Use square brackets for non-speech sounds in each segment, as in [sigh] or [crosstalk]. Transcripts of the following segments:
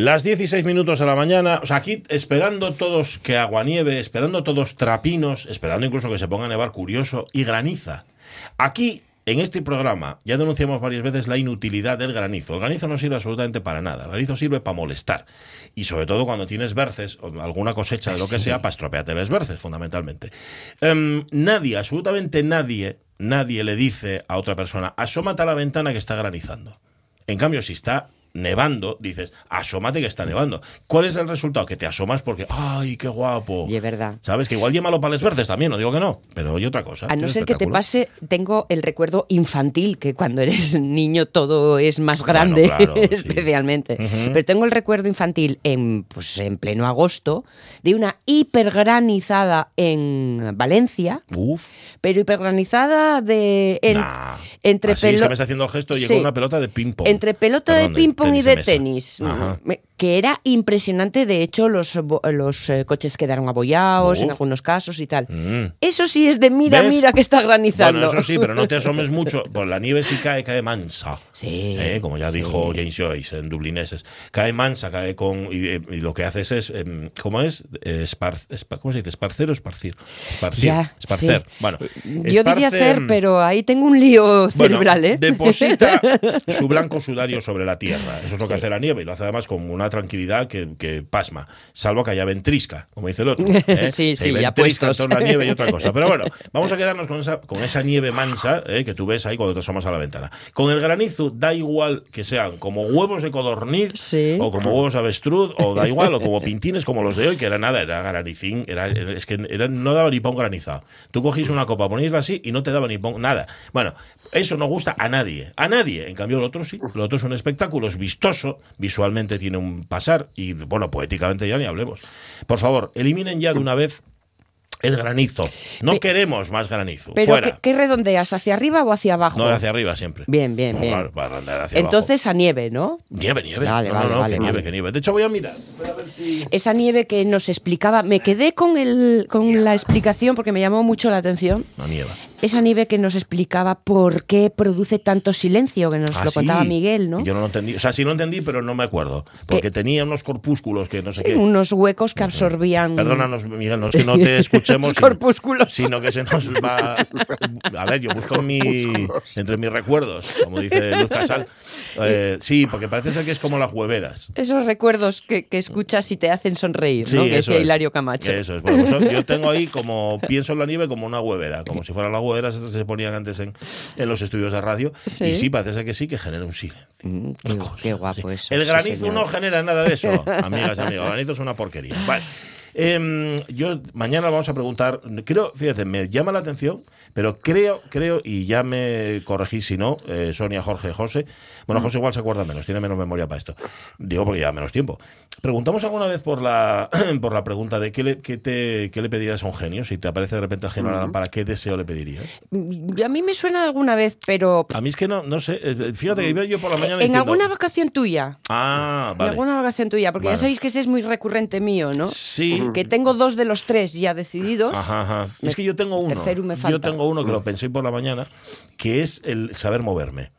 Las 16 minutos de la mañana, o sea, aquí esperando todos que agua nieve, esperando todos trapinos, esperando incluso que se ponga a nevar curioso y graniza. Aquí en este programa ya denunciamos varias veces la inutilidad del granizo. El granizo no sirve absolutamente para nada. El granizo sirve para molestar. Y sobre todo cuando tienes verces o alguna cosecha de lo que sea, para estropearte los verces, fundamentalmente. Em, nadie, absolutamente nadie, nadie le dice a otra persona, asómate a la ventana que está granizando. En cambio, si está nevando, dices, asómate que está nevando. ¿Cuál es el resultado? Que te asomas porque, ¡ay, qué guapo! Y es verdad. ¿Sabes? Que igual llémalo para los verdes también, no digo que no, pero hay otra cosa. A no ser que te pase, tengo el recuerdo infantil, que cuando eres [laughs] niño todo es más grande, [laughs] especialmente. Pero tengo el recuerdo infantil en, pues, en pleno agosto de una hipergranizada en Valencia, Uf. pero hipergranizada de... entre Así es que me está haciendo el gesto y con una pelota de ping-pong. Entre pelota de ping-pong y de tenis que era impresionante. De hecho, los, los eh, coches quedaron abollados en algunos casos y tal. Mm. Eso sí es de mira, mira que está granizando. Bueno, eso sí, pero no te asomes [laughs] mucho. Por la nieve sí cae, cae mansa. Sí. ¿Eh? Como ya dijo James Joyce en Dublineses. Cae mansa, cae con. Y, lo que haces es. Em, ¿Cómo es? ¿Cómo se dice? ¿Esparcer o esparcir? Esparcir. esparcer. Bueno. Yo diría hacer, pero ahí tengo un lío cerebral, ¿eh? Deposita [laughs] su blanco sudario sobre la tierra. Eso es lo que hace la nieve y lo hace además con una tranquilidad que, pasma, salvo que haya ventrisca, como dice el otro. [laughs] ¿eh? sí, sí, ya puestos. la nieve y otra cosa. [laughs] Pero bueno, vamos a quedarnos con esa, con esa nieve mansa ¿eh? que tú ves ahí cuando te asomas a la ventana. Con el granizo da igual que sean como huevos de codorniz o como huevos de avestruz o da igual, o como pintines como los de hoy, que era nada, era granicín, era, es que era, no daba ni pon granizado. Tú cogís una copa, ponéisla así y no te daba ni pon nada. Bueno, eso no gusta a nadie, a nadie. En cambio, el otro sí. El otro es un espectáculo, es vistoso, visualmente tiene un pasar y, bueno, poéticamente ya ni hablemos. Por favor, eliminen ya de una vez el granizo. No queremos más granizo. Pero Fuera. ¿qué, redondeas? ¿Hacia arriba o hacia abajo? No, hacia arriba siempre. Bien, bien, bien. Entonces a nieve, ¿no? Nieve, nieve. Vale, vale, vale, que nieve, que nieve. De hecho, voy a mirar. Esa nieve que nos explicaba, me quedé con, el, con la explicación porque me llamó mucho la atención. No nieva esa nieve que nos explicaba por qué produce tanto silencio, que nos ah, lo contaba Miguel, ¿no? Yo no lo entendí, o sea, sí lo entendí, pero no me acuerdo, porque tenía unos corpúsculos que no sé qué. Unos huecos que absorbían. Perdónanos, Miguel, no es que no [laughs] te escuchemos, corpúsculos. sino que se nos va. A ver, yo busco mi entre mis recuerdos, como dice Luz Casal. [laughs] Eh, sí, porque parece ser que es como las hueveras. Esos recuerdos que, escuchas y te hacen sonreír, ¿no? Que decía Hilario Camacho. Eso es. Bueno, pues yo tengo ahí como pienso en la nieve como una huevera, como si fuera la huevera estas que se ponían antes en, en los estudios de radio. Y sí, parece que sí, que genera un silencio. Mm, qué, guapo eso. El granizo no genera nada de eso, [laughs] amigas y amigos. El granizo es una porquería. Vale. Em, yo mañana vamos a preguntar, creo, fíjate, me llama la atención, pero creo, creo, y ya me corregí si no, eh, Sonia, Jorge, José, bueno, José igual se acuerda menos, tiene menos memoria para esto, digo porque ya menos tiempo. Preguntamos alguna vez por la, [clears throat] por la pregunta de qué le, qué te, qué le pedirías a un genio, si te aparece de repente el genio ¿para qué deseo le pedirías? A mí me suena alguna vez, pero... A mí es que no, no sé, eh, fíjate que yo por la mañana En alguna vacación tuya. Ah, vale. En alguna vacación tuya, porque ya sabéis que ese es muy recurrente mío, ¿no? Sí, que tengo dos de los tres ya decididos. Ajá, Es que yo tengo uno. Yo tengo uno que lo pensé por la mañana, que es el saber moverme.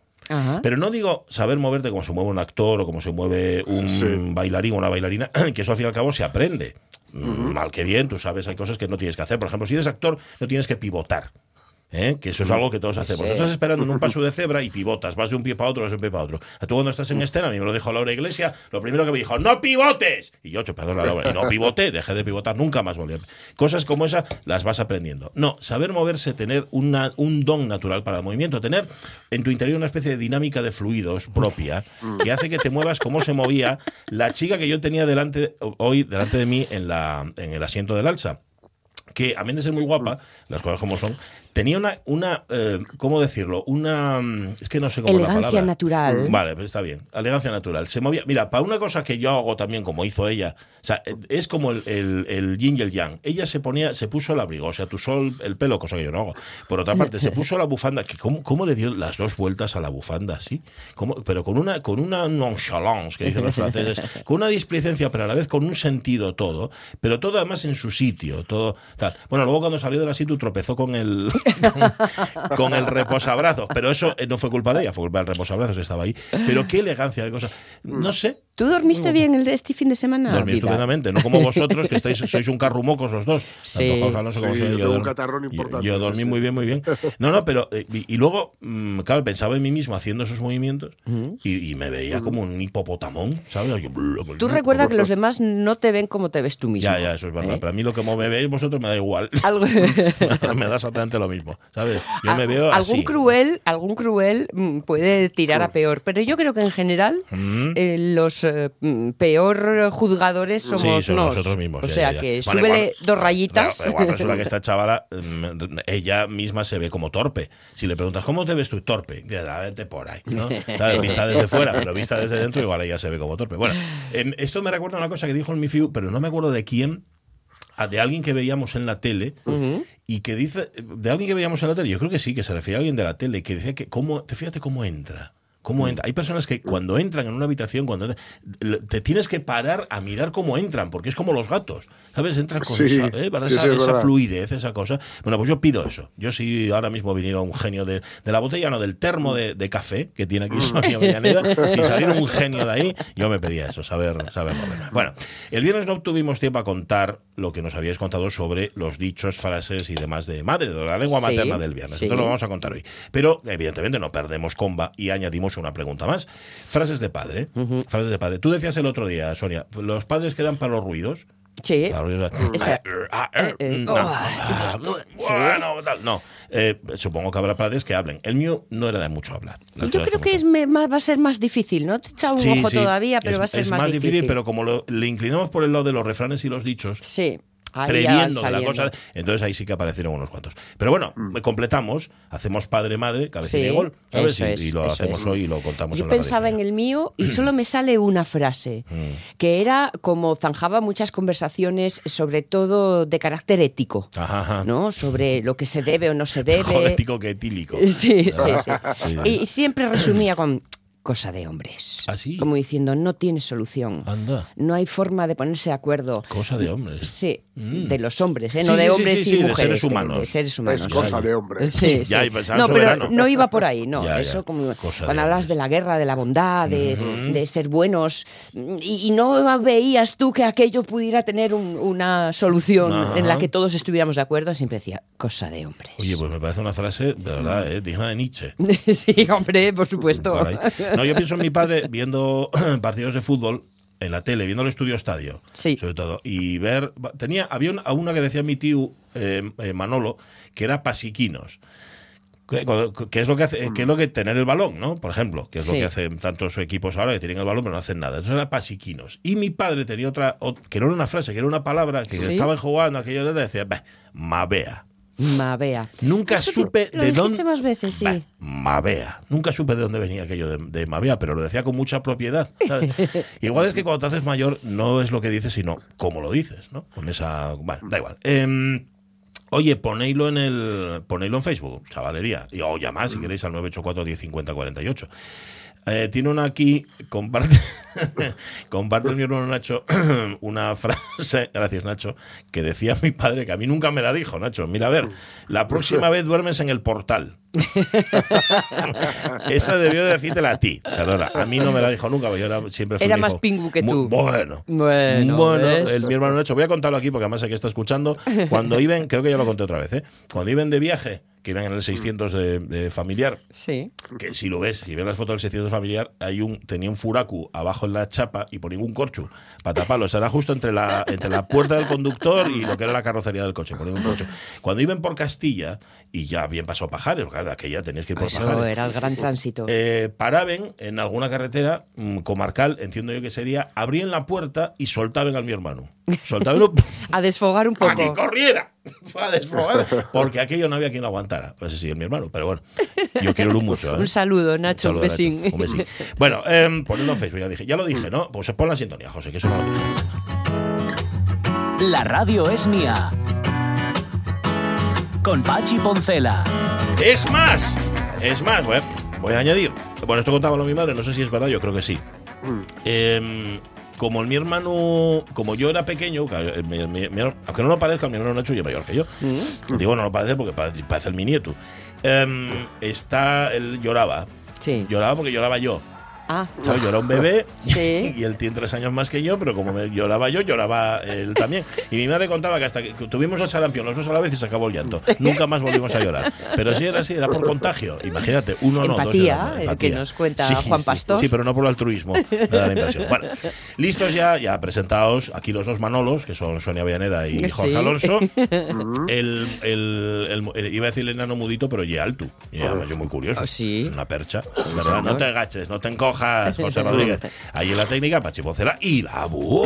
Pero no digo saber moverte como se mueve un actor o como se mueve un bailarín o una bailarina, [clears throat] que eso al fin y al cabo se aprende. Mal que bien, tú sabes, hay cosas que no tienes que hacer. Por ejemplo, si eres actor, no tienes que pivotar. ¿Eh? que eso es algo que todos hacemos. Tú estás esperando en un paso de cebra y pivotas, vas de un pie para otro, vas de un pie para otro. A tú cuando estás en escena, a mí me lo dijo Laura Iglesia, lo primero que me dijo, no pivotes. Y yo, perdón, Laura, y no pivote, dejé de pivotar, nunca más volví. Cosas como esa las vas aprendiendo. No, saber moverse, tener una, un don natural para el movimiento, tener en tu interior una especie de dinámica de fluidos propia que hace que te muevas como se movía la chica que yo tenía delante hoy delante de mí en, la, en el asiento del alza que a mí de ser muy guapa, las cosas como son, tenía una, una eh, ¿cómo decirlo? Una, mm, es que no sé cómo Elegancia la palabra. natural. Vale, pues está bien. Elegancia natural. Se movía, mira, para una cosa que yo hago también, como hizo ella, o sea, es como el, el, el yin y el yang. Ella se ponía, se puso el abrigo, o sea, tu sol, el pelo, cosa que yo no hago. Por otra parte, se puso la bufanda, que cómo, cómo le dio las dos vueltas a la bufanda, así, pero con una, con una nonchalance, que dicen los franceses, [laughs] con una displicencia, pero a la vez con un sentido todo, pero todo además en su sitio, todo tal. Bueno, luego cuando salió de la sitio tropezó con el [laughs] con, el reposabrazos. Pero eso eh, no fue culpa de ella, fue culpa del reposabrazos que estaba ahí. Pero qué elegancia de cosas. No sé, ¿Tú dormiste bien el, este fin de semana? Dormí estupendamente, no como vosotros, que estáis, sois un carrumocos los dos. Sí, no sé yo, yo, un catarrón importante. Yo, dormí muy bien, muy bien. No, no, pero. Eh, y, luego, mm, claro, pensaba en mí mismo haciendo esos movimientos y, me veía como un hipopotamón, ¿sabes? Tú recuerdas que los demás no te ven como te ves tú mismo. Ya, ya, eso es verdad. ¿eh? Pero a mí lo que me veis vosotros me da igual. [laughs] [laughs] me da exactamente lo mismo, ¿sabes? Yo me veo algún así. Cruel, algún cruel mm, puede tirar a peor, pero yo creo que en general eh, los Mm, peor juzgadores somos nosotros mismos. O sea que súbele dos rayitas. igual resulta que [laughs] esta chavala, mm, ella misma se ve como torpe. Si le preguntas, ¿cómo te ves tú? Torpe. Vete por ahí. ¿no? [laughs] Vista desde fuera, pero vista desde dentro, igual ella se ve como torpe. Bueno, em, esto me recuerda a una cosa que dijo el Mifiu, pero no me acuerdo de quién de alguien que veíamos en la tele y que dice de alguien que veíamos en la tele yo creo que sí que se refiere a alguien de la tele que decía que cómo fíjate cómo entra ¿Cómo entra? Hay personas que cuando entran en una habitación, cuando te tienes que parar a mirar cómo entran, porque es como los gatos, ¿sabes? Entran con esa, ¿eh? esa, fluidez, esa cosa. Bueno, pues yo pido eso. Yo si ahora mismo viniera un genio de, la botella, no, del termo de, café que tiene aquí Sonia Villaneda, si [laughs] saliera un genio de ahí, yo me pedía eso, saber, saber moverme. Bueno, el viernes no tuvimos tiempo a contar lo que nos habíais contado sobre los dichos, frases y demás de madre, de la lengua materna del viernes. Entonces lo vamos a contar hoy. Pero, evidentemente, no perdemos comba y añadimos una pregunta más. Frases de padre. Frases de padre. Tú decías el otro día, Sonia, los padres quedan para los ruidos. Sí. Bueno, no. Eh, supongo que habrá padres que hablen. El mío no era de mucho hablar. Yo creo que es va a ser más difícil, ¿no? Te he echado un ojo todavía, pero va a ser es más, difícil. pero como le inclinamos por el lado de los refranes y los dichos, sí previendo de la cosa. Entonces ahí sí que aparecieron unos cuantos. Pero bueno, mm. completamos, hacemos padre, madre, cabecilla y gol, y, lo hacemos hoy y lo contamos Yo en la pensaba en el mío y [clears throat] solo me sale una frase, mm. que era como zanjaba muchas conversaciones, sobre todo de carácter ético, ¿no? Sobre lo que se debe o no se [laughs] debe. Mejor ético que etílico. [laughs] Sí, sí, sí. [laughs] Y siempre resumía con cosa de hombres. ¿Ah, Como diciendo, no tiene solución. Anda. No hay forma de ponerse de acuerdo. Cosa de hombres. Sí, mm. de los hombres, ¿eh? no de hombres y mujeres. De seres humanos. De, seres humanos. Es cosa de hombres. Sí, sí. no, pero no iba por ahí, no. Eso como cuando hablas de la guerra, de la bondad, de, ser buenos, y, no veías tú que aquello pudiera tener una solución en la que todos estuviéramos de acuerdo, siempre decía, cosa de hombres. Oye, pues me parece una frase, de verdad, ¿eh? digna de Nietzsche. [laughs] sí, hombre, por supuesto. No, yo pienso en mi padre viendo [clears throat] partidos de fútbol en la tele, viendo el estudio estadio, sí. sobre todo, y ver, tenía, había una, una que decía mi tío eh, eh, Manolo, que era pasiquinos. Que, es lo que hace, que es lo que tener el balón, ¿no? Por ejemplo, que es lo que hacen tantos equipos ahora que tienen el balón pero no hacen nada. Entonces era pasiquinos. Y mi padre tenía otra, que no era una frase, que era una palabra que estaba jugando aquello decía, mabea. Mabea. Nunca supe de dónde. más veces, sí. Mabea. Nunca supe de dónde venía aquello de, de Mabea, pero lo decía con mucha propiedad. [laughs] igual es que cuando te haces mayor no es lo que dices, sino cómo lo dices, ¿no? Con esa. Bueno, da igual. Em, oye, ponéislo en el. Ponéislo en Facebook, chavalería. Y o llamad si queréis al 984 1050 48. Eh, tiene una aquí, comparte, [laughs] comparte el mi hermano Nacho [clears throat] una frase, [laughs] gracias Nacho, que decía mi padre, que a mí nunca me la dijo, Nacho. Mira, a ver, la próxima vez duermes en el portal. [laughs] Esa debió de decírtela a ti, perdona. A mí no me la dijo nunca, yo era, siempre Era más pingu que tú. bueno. Bueno, bueno el, mi hermano Nacho, voy a contarlo aquí porque además aquí está escuchando. Cuando iban, creo que ya lo conté otra vez, ¿eh? cuando iban de viaje que iban en el 600 de, familiar. Sí. Que si lo ves, si ves las fotos del 600 familiar, hay un, tenía un furacu abajo en la chapa y ponía un corcho para taparlo. Era justo entre la, entre la puerta del conductor y lo que era la carrocería del coche. Ponía un corcho. Cuando iban por Castilla, y ya bien pasó Pajares, claro, aquella tenías que ir por Eso era el gran tránsito. Eh, paraban en alguna carretera mm, comarcal, entiendo yo que sería, abrían la puerta y soltaban al mi hermano. Soltaban [laughs] a desfogar un poco. A que corriera. [laughs] A desfogar. Porque aquello no había quien lo aguantara. Pues sí, es mi hermano, pero bueno. Yo quiero mucho. [laughs] ¿eh? Un saludo, Nacho, un, besín. un besín. Bueno, eh, ponedlo en Facebook, ya dije. Ya lo dije, ¿no? Pues pon la sintonía, José, que eso no lo dije. La radio es mía con Pachi Poncela. Es más, es más, voy a, añadir. Bueno, esto contaba mi madre, no sé si es verdad, yo creo que sí. Mm. Em, como mi hermano, como yo era pequeño, aunque no lo parezca, mi hermano Nacho es mayor que yo. Mm. Digo, no lo parece porque parece, el mi nieto. Em, está, él lloraba. Sí. Lloraba porque lloraba yo. Ah. Yo era un bebé [laughs] y él tiene tres años más que yo, pero como me lloraba yo, lloraba él también. Y mi madre contaba que hasta que tuvimos el sarampión los dos a la vez y se acabó el llanto. Nunca más volvimos a llorar. Pero sí era así, era por contagio. Imagínate, uno no, dos. Empatía, el que nos cuenta Juan Pastor. Sí, pero no por el altruismo. Bueno, [laughs] listos ya, ya presentados aquí los dos Manolos, que son Sonia Villaneda y Jorge Alonso. [laughs] el, iba a decir el enano mudito, pero ya alto. Ya, yo muy curioso. Sí. Una percha. No te agaches, no te encojas, José Rodríguez. Ahí en la técnica, Pachi Pocela y la bu.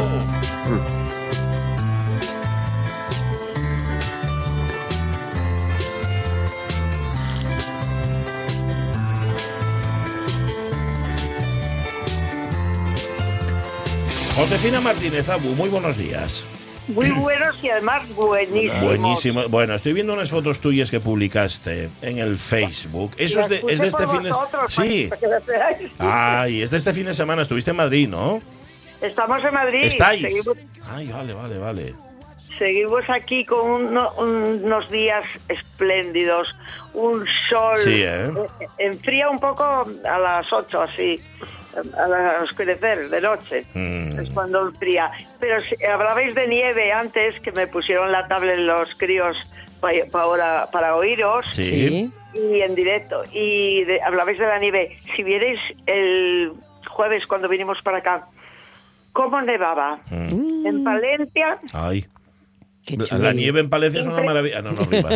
Josefina Martínez Abu, muy buenos días. Muy buenos y además buenísimos. Buenísimo. Bueno, estoy viendo unas fotos tuyas que publicaste en el Facebook. Eso es de, es de este fin de semana. Sí. Ay, es de este fin de semana. Estuviste en Madrid, ¿no? Estamos en Madrid. ¿Estáis? Ay, vale, vale, vale. Seguimos aquí con unos días espléndidos, un sol. Sí, ¿eh? ¿eh? Enfría un poco a las 8 así al oscurecer de noche, mm. es cuando fría. Pero si hablabais de nieve antes, que me pusieron la tablet los críos para, para oíros. Sí. Y en directo. Y hablabais de la nieve. Si vierais el jueves cuando vinimos para acá, ¿cómo nevaba? Mm. En Palencia. Ay. La nieve en Palencia es una maravilla. No, no, rima.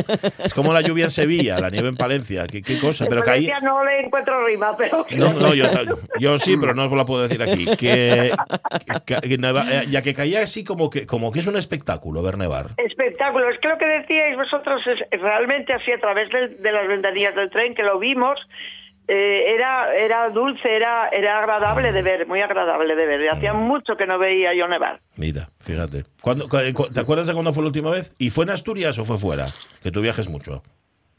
Es como la lluvia en Sevilla, la nieve en Palencia. ¿Qué, qué cosa? En pero Palencia no le encuentro rima, pero... [laughs] No, no yo, yo, sí, pero no os la puedo decir aquí. Que, eh, ya que caía así como que, como que es un espectáculo ver nevar. Espectáculo. Es que lo que decíais vosotros es realmente así a través de, de las ventanillas del tren, que lo vimos eh, era, era dulce, era, era agradable de ver, muy agradable de ver. Hacía mucho que no veía yo nevar. Mira, fíjate. ¿Te acuerdas de cuándo fue la última vez? ¿Y fue en Asturias o fue fuera? Que tú viajes mucho.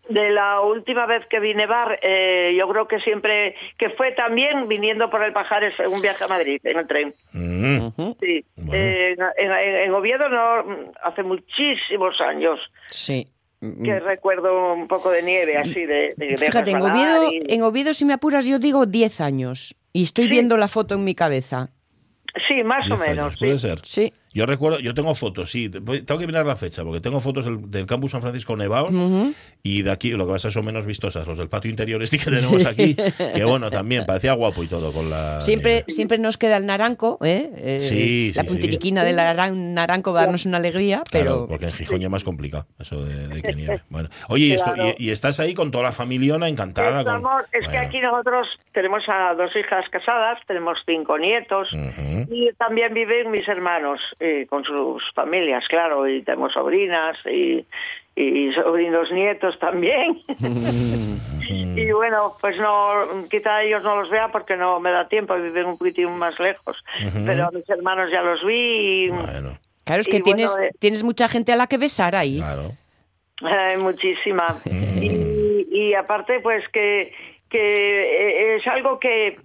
De la última vez que vi nevar, eh, yo creo que siempre, que fue también viniendo por el Pajares, un viaje a Madrid, en el tren. Mm. Sí. Eh, en, en Oviedo no, hace muchísimos años. Sí que recuerdo un poco de nieve así de, Fíjate, en Oviedo, en Oviedo, si me apuras, yo digo 10 años. Y estoy viendo la foto en mi cabeza. Sí, más o menos. Puede ser. Sí. Yo recuerdo, yo tengo fotos, sí, tengo que mirar la fecha, porque tengo fotos del, campus San Francisco Nevados y de aquí, lo que pasa son menos vistosas, los del patio interior este que tenemos aquí, que bueno, también parecía guapo y todo con la... Siempre, siempre nos queda el naranco, ¿eh? eh sí, La puntiriquina del naranco va a darnos una alegría, pero... porque en Gijón ya es más complicado, eso de, que nieve. [laughs] Bueno. Oye, y, esto, y, estás ahí con toda la familiona encantada. Es que aquí nosotros tenemos a dos hijas casadas, tenemos cinco nietos y también viven mis hermanos con sus familias, claro, y tenemos sobrinas y, y sobrinos nietos también. [laughs] y bueno, pues no, quizá ellos no los vea porque no me da tiempo, viven un poquitín más lejos, pero a mis hermanos ya los vi. Y, claro, es que tienes, eh, tienes mucha gente a la que besar ahí. Claro. muchísima. y, y aparte, pues que, que es algo que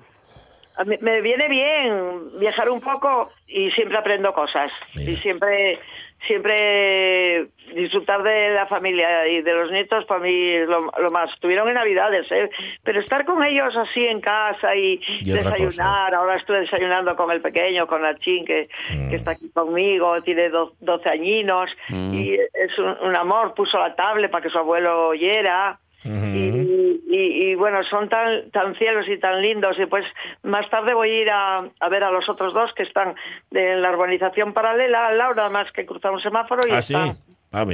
me viene bien viajar un poco y siempre aprendo cosas. Y siempre siempre disfrutar de la familia y de los nietos para mí es lo, más. Estuvieron en navidades ¿eh? pero estar con ellos así en casa y, desayunar. Ahora estoy desayunando con el pequeño con la chin que, mm. está aquí conmigo tiene 12 añinos. Mm. y es un, un, amor puso la tablet para que su abuelo oyera y, bueno, son tan, tan cielos y tan lindos. Y pues más tarde voy a ir a, ver a los otros dos que están en la urbanización paralela al lado, nada más que cruzar un semáforo y ¿Ah, están. Ah,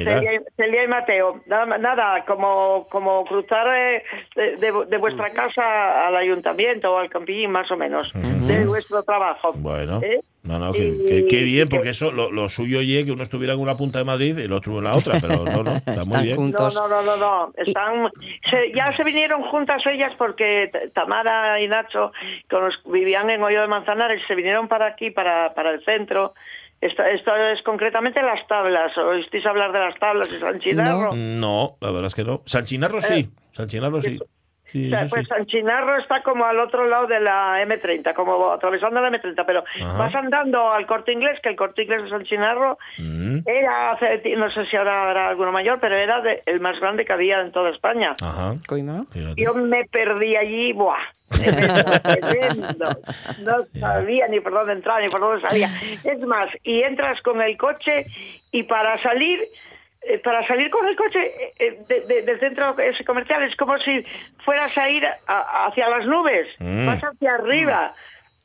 Celia, y Mateo. Nada, nada como, como cruzar eh, de, vuestra casa al ayuntamiento o al campillín, más o menos, de vuestro trabajo. Bueno. ¿Eh? No, no, qué bien, porque eso lo, suyo oye que uno estuviera en una punta de Madrid y el otro en la otra, pero no, no, está muy bien. No, no, no, no, no. Están, ya se vinieron juntas ellas porque Tamara y Nacho, que vivían en Hoyo de Manzanares, se vinieron para aquí, para, para el centro, esto, esto, es concretamente las tablas. ¿Oísteis hablar de las tablas de San Chinarro? No, la verdad es que no. San Chinarro sí. Eh, San Chinarro sí. pues San Chinarro está como al otro lado de la M30, como atravesando la M30, pero vas andando al corte inglés, que el corte inglés de San Chinarro mm. era, no sé si ahora habrá alguno mayor, pero era el más grande que había en toda España. Ajá. Yo me perdí allí, ¡buah! No [laughs] sabía ni por dónde entrar ni por dónde salía. Es más, y entras con el coche y para salir eh, para salir con el coche eh, eh, del centro comercial es como si fueras a ir hacia las nubes, mm. vas hacia arriba.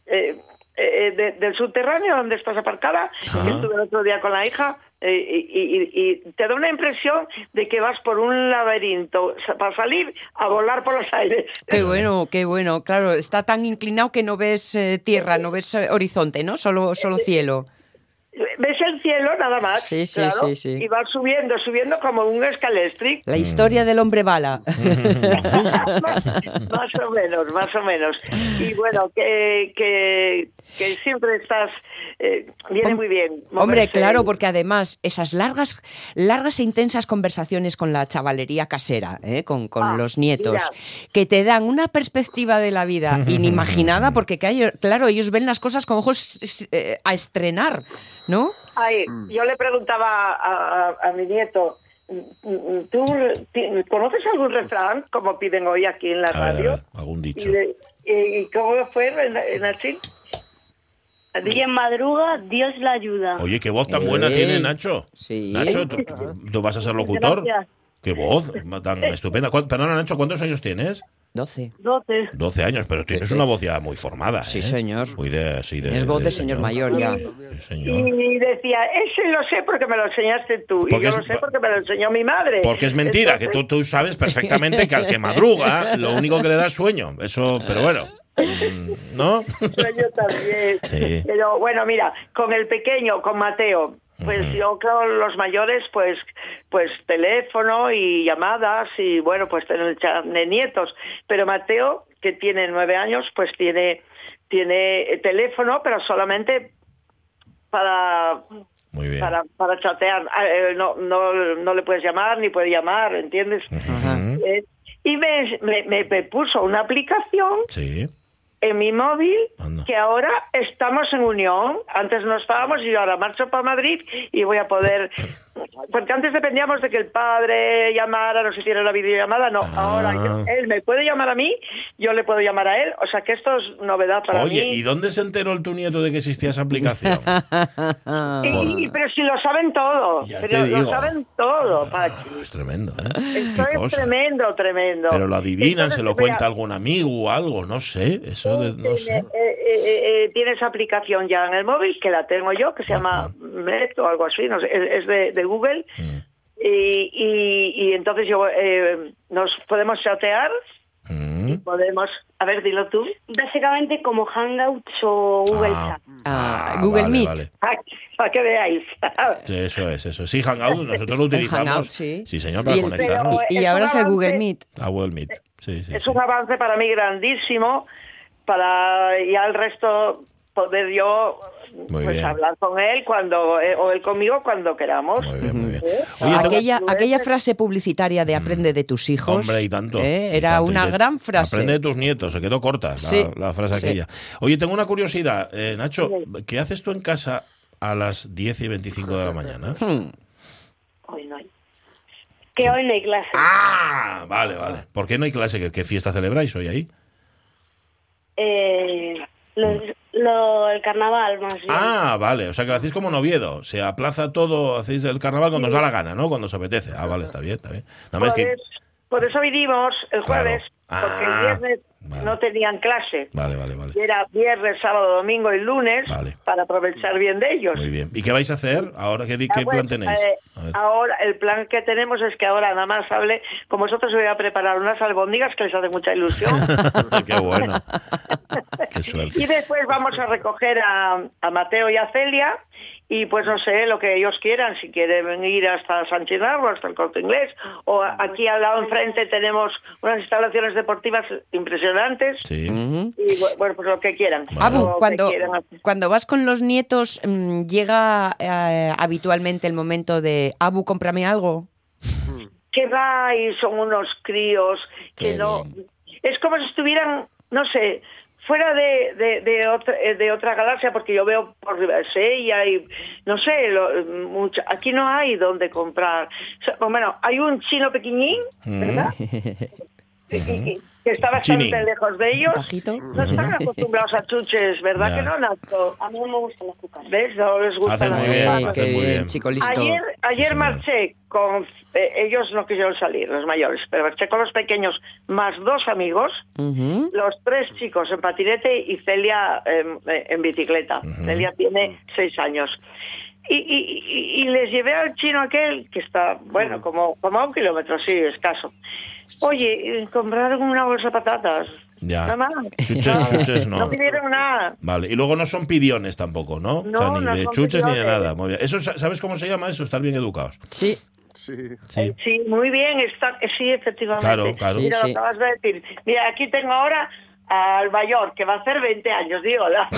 del subterráneo donde estás aparcada, estuve el otro día con la hija, y, te da una impresión de que vas por un laberinto para salir a volar por los aires. Qué bueno, qué bueno. Claro, está tan inclinado que no ves tierra, no ves horizonte, ¿no? Solo, solo cielo ves el cielo nada más. Sí, sí, sí, sí, Y vas subiendo, subiendo como un escalestri. La historia del hombre bala. [laughs] más, o menos, más o menos. Y bueno, que, que, siempre estás, eh, viene muy bien. Hombre, claro, porque además esas largas, largas e intensas conversaciones con la chavalería casera, ¿eh? con, con ah, los nietos, que te dan una perspectiva de la vida [laughs] inimaginada, porque claro, ellos ven las cosas con ojos eh, a estrenar. ¿No? Ay, mm. yo le preguntaba a, mi nieto, ¿tú conoces algún refrán como piden hoy aquí en la radio? algún dicho. ¿Y, cómo fue en, en Día en madruga, Dios la ayuda. Oye, qué voz tan buena tiene Nacho. Sí. Nacho, ¿tú, vas a ser locutor? Qué voz tan estupenda. Perdona, Nacho, ¿cuántos años tienes? 12. 12. 12 años, pero tienes una voz ya muy formada. Sí, ¿eh? señor. Muy de, sí, de, es voz de, señor, mayor ya. Y decía, ese lo sé porque me lo enseñaste tú. y yo lo sé porque me lo enseñó mi madre. Porque es mentira, que tú, tú sabes perfectamente que al que madruga, lo único que le da es sueño. Eso, pero bueno. Mm, ¿No? Sueño también. Sí. Pero bueno, mira, con el pequeño, con Mateo, pues yo creo los mayores, pues, pues teléfono y llamadas y bueno, pues tener de nietos. Pero Mateo, que tiene nueve años, pues tiene, tiene teléfono, pero solamente para Para, para chatear. Ah, eh, no, no, no le puedes llamar ni puede llamar, ¿entiendes? Eh, y me, me, me, puso una aplicación sí en mi móvil que ahora estamos en unión. Antes no estábamos y ahora marcho para Madrid y voy a poder porque antes dependíamos de que el padre llamara, no se hiciera la videollamada, no. Ahora ah. él me puede llamar a mí, yo le puedo llamar a él, o sea que esto es novedad para mí. Oye, ¿y dónde se enteró el tu nieto de que existía esa aplicación? [laughs] pero si lo saben todo, pero lo saben todo, Pachi. Es tremendo, ¿eh? Esto es tremendo, tremendo. Pero lo adivinan, se lo cuenta algún amigo o algo, no sé, eso no sé. Eh, eh, eh, tiene esa aplicación ya en el móvil, que la tengo yo, que se llama Met o algo así, no sé, es de Google. Mm. Y, y, entonces yo eh, nos podemos chatear mm. y podemos a ver dilo tú. Básicamente como Hangouts o Google ah. Chat. Ah, ah, Google Meet. Para que veáis. Eso es eso sí Hangouts nosotros lo utilizamos. Sí. señor para conectarnos. y, ahora es el Google Meet. Google Meet. Sí, sí, es un avance para mí grandísimo para y al resto poder yo pues hablar con él cuando eh, o él conmigo cuando queramos. aquella, aquella frase publicitaria de aprende de tus hijos. Hombre, y tanto. ¿eh? Era una gran frase. Aprende de tus nietos, se quedó corta la, frase aquella. Oye, tengo una curiosidad, eh, Nacho, ¿qué haces tú en casa a las 10 y 25 de la mañana? Hmm. Hoy no hay. Que hoy no hay clase. Ah, vale, vale. ¿Por qué no hay clase? ¿Qué, fiesta celebráis hoy ahí? Eh, lo, el carnaval, más bien. Ah, vale. O sea, que lo hacéis como noviedo. Se aplaza todo, hacéis el carnaval cuando os da la gana, ¿no? Cuando os apetece. Ah, vale, está bien, está bien. por, eso vinimos el jueves, porque el ah, no tenían clase. Vale, vale, vale. era viernes, sábado, domingo y lunes para aprovechar bien de ellos. Muy bien. ¿Y qué vais a hacer ahora? ¿Qué, qué ah, plan tenéis? Eh, ahora, el plan que tenemos es que ahora nada más hable, como vosotros voy a preparar unas albóndigas que les hace mucha ilusión. [laughs] qué bueno. [laughs] qué suerte. Y después vamos a recoger a, a Mateo y a Celia y pues no sé, lo que ellos quieran, si quieren ir hasta San Chinarro, hasta el Corte Inglés, o aquí al lado enfrente tenemos unas instalaciones deportivas impresionantes, sí. y bueno, pues lo que quieran. cuando, cuando vas con los nietos, mm, ¿llega eh, habitualmente el momento de, Abu, cómprame algo? Que va y son unos críos que no... es como si estuvieran, no sé, fuera de, de, de, otra, de otra galaxia, porque yo veo por Sella y no sé, lo, aquí no hay donde comprar. bueno, hay un chino pequeñín, ¿verdad? [laughs] que está bastante lejos de ellos. No están acostumbrados a chuches, ¿verdad que no, Nacho? A mí no me gusta el azúcar. ¿Ves? No les gusta muy bien, muy bien. Chico listo. Ayer, ayer marché con... Eh, ellos no quisieron salir, los mayores, pero marché con los pequeños más dos amigos, los tres chicos en patinete y Celia en bicicleta. Celia tiene seis años. Y, y, y, les llevé al chino aquel, que está, bueno, como, como a un kilómetro, sí, escaso. Oye, compraron una bolsa de patatas. Ya. Nada más. Chuches, chuches no. No pidieron nada. Vale, y luego no son pidiones tampoco, ¿no? No, o sea, ni no de chuches ni de pidiones. nada. Muy bien. Eso, ¿Sabes cómo se llama eso? Estar bien educados. Sí. Sí. Sí. Sí, muy bien, está, sí, efectivamente. Claro, claro. Mira, Sí, lo acabas de decir. Mira, aquí tengo ahora al mayor, que va a hacer 20 años, digo. la-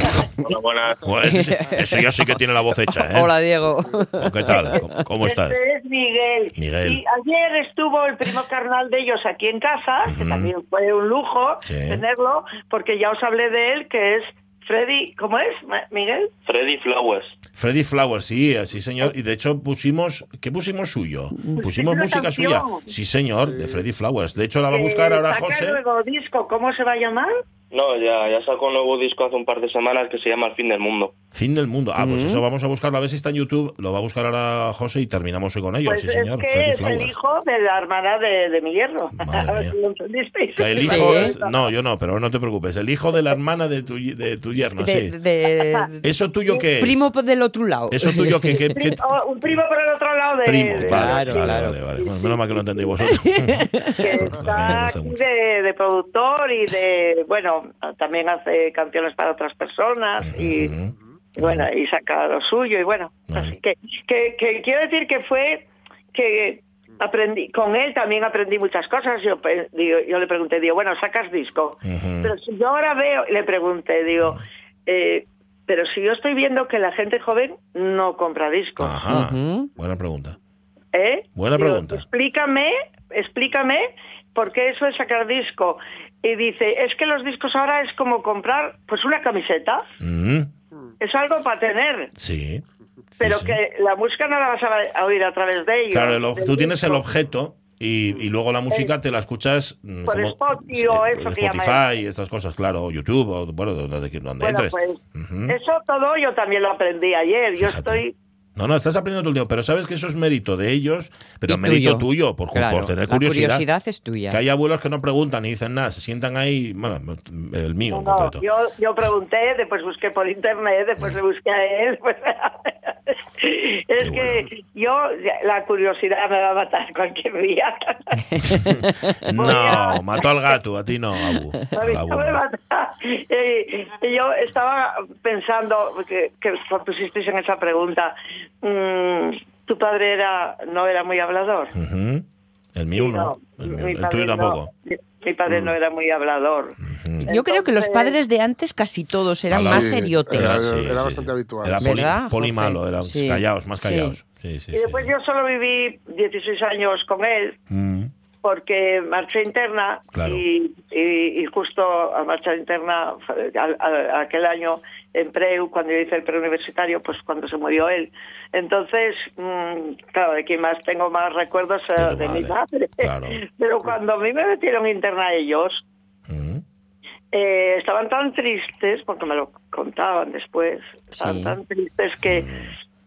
Hola, buenas. Pues ese, ese ya sí que tiene la voz hecha, ¿eh? Hola, Diego. ¿O ¿Qué tal? ¿Cómo, cómo estás? Este es Miguel. Miguel. Y ayer estuvo el primo carnal de ellos aquí en casa, que también fue un lujo Sí. tenerlo, porque ya os hablé de él, que es Freddy, ¿cómo es, Miguel? Freddy Flowers. Freddy Flowers, sí, sí, señor. Y de hecho pusimos, ¿qué pusimos suyo? Pusimos una música canción. suya. Sí, señor, de Freddy Flowers. De hecho, la va a buscar ahora José. el nuevo disco, ¿cómo se va a llamar? No, ya, ya sacó un nuevo disco hace un par de semanas que se llama El fin del mundo. Fin del mundo. Ah, pues eso vamos a buscarlo a ver si está en YouTube. Lo va a buscar ahora José y terminamos hoy con ello. Pues sí, señor. es que es el hijo de la hermana de, de mi yerno. Madre [laughs] A ver mía. si lo entendisteis. El Sí. hijo es- no, yo no, pero no te preocupes. El hijo de la hermana de tu, de tu yerno, De- sí. de- ¿Eso tuyo qué es? primo del otro lado. ¿Eso tuyo qué? qué- qué- Oh, un primo por el otro lado de... Primo, de- vale, Claro, vale, claro. vale, vale. Bueno, menos mal que lo entendéis vosotros. que [laughs] está aquí de productor y de, bueno, también hace canciones para otras personas y, bueno, y saca lo suyo y bueno, así que, que, que quiero decir que fue que aprendí, con él también aprendí muchas cosas, yo, digo, yo le pregunté, digo, bueno, sacas disco, pero si yo ahora veo, le pregunté, digo, eh, pero si yo estoy viendo que la gente joven no compra discos, Ajá. Buena pregunta. ¿Eh? Buena Digo, pregunta. Explícame, explícame por qué eso es sacar disco. Y dice, es que los discos ahora es como comprar pues una camiseta. Mm, Es algo para tener, Sí. pero Sí, sí. que la música no la vas a, oír a través de ellos. Claro, el tú tienes el disco. objeto y, y luego la música te la escuchas mm, Por como- Spotify o eso que Spotify estas cosas, claro, o YouTube, o bueno, donde, donde Bueno, entres. pues eso todo yo también lo aprendí ayer. Yo estoy... No, no, estás aprendiendo todo el tiempo, pero sabes que eso es mérito de ellos, pero Y mérito tuyo. tuyo, por, Claro, por tener la curiosidad. curiosidad es tuya. Que hay abuelos que no preguntan ni dicen nada, se sientan ahí, bueno, el mío en No, concreto. yo, yo pregunté, después busqué por internet, después le busqué a él. [laughs] pues, es que yo, la curiosidad me va a matar cualquier día. [laughs] No, mató al gato, a ti no, Abu. [laughs] Y- y yo estaba pensando que, que cuando pusisteis en esa pregunta, mm, tu padre era no era muy hablador. El mío Sí, no, el, mío- mi el padre tuyo tampoco. Mi, mi padre no era muy hablador. Yo creo que los padres de antes casi todos eran más seriotes. Era- sí, era sí. bastante habitual. Era poli, ¿Verdad, poli malo, eran Sí. callados, más callados. Sí, sí, Y después sí. yo solo viví 16 años con él Mm, porque marché interna Claro. y, y- y justo al marchar interna, aquel año en Preu, cuando yo hice el preuniversitario, pues cuando se murió él. Entonces, mm, claro, de quien más tengo más recuerdos eh, Pero de mi vale, madre. claro. [laughs] Pero cuando a mí me metieron interna ellos, mm. eh, estaban tan tristes, porque me lo contaban después, estaban tan tristes que,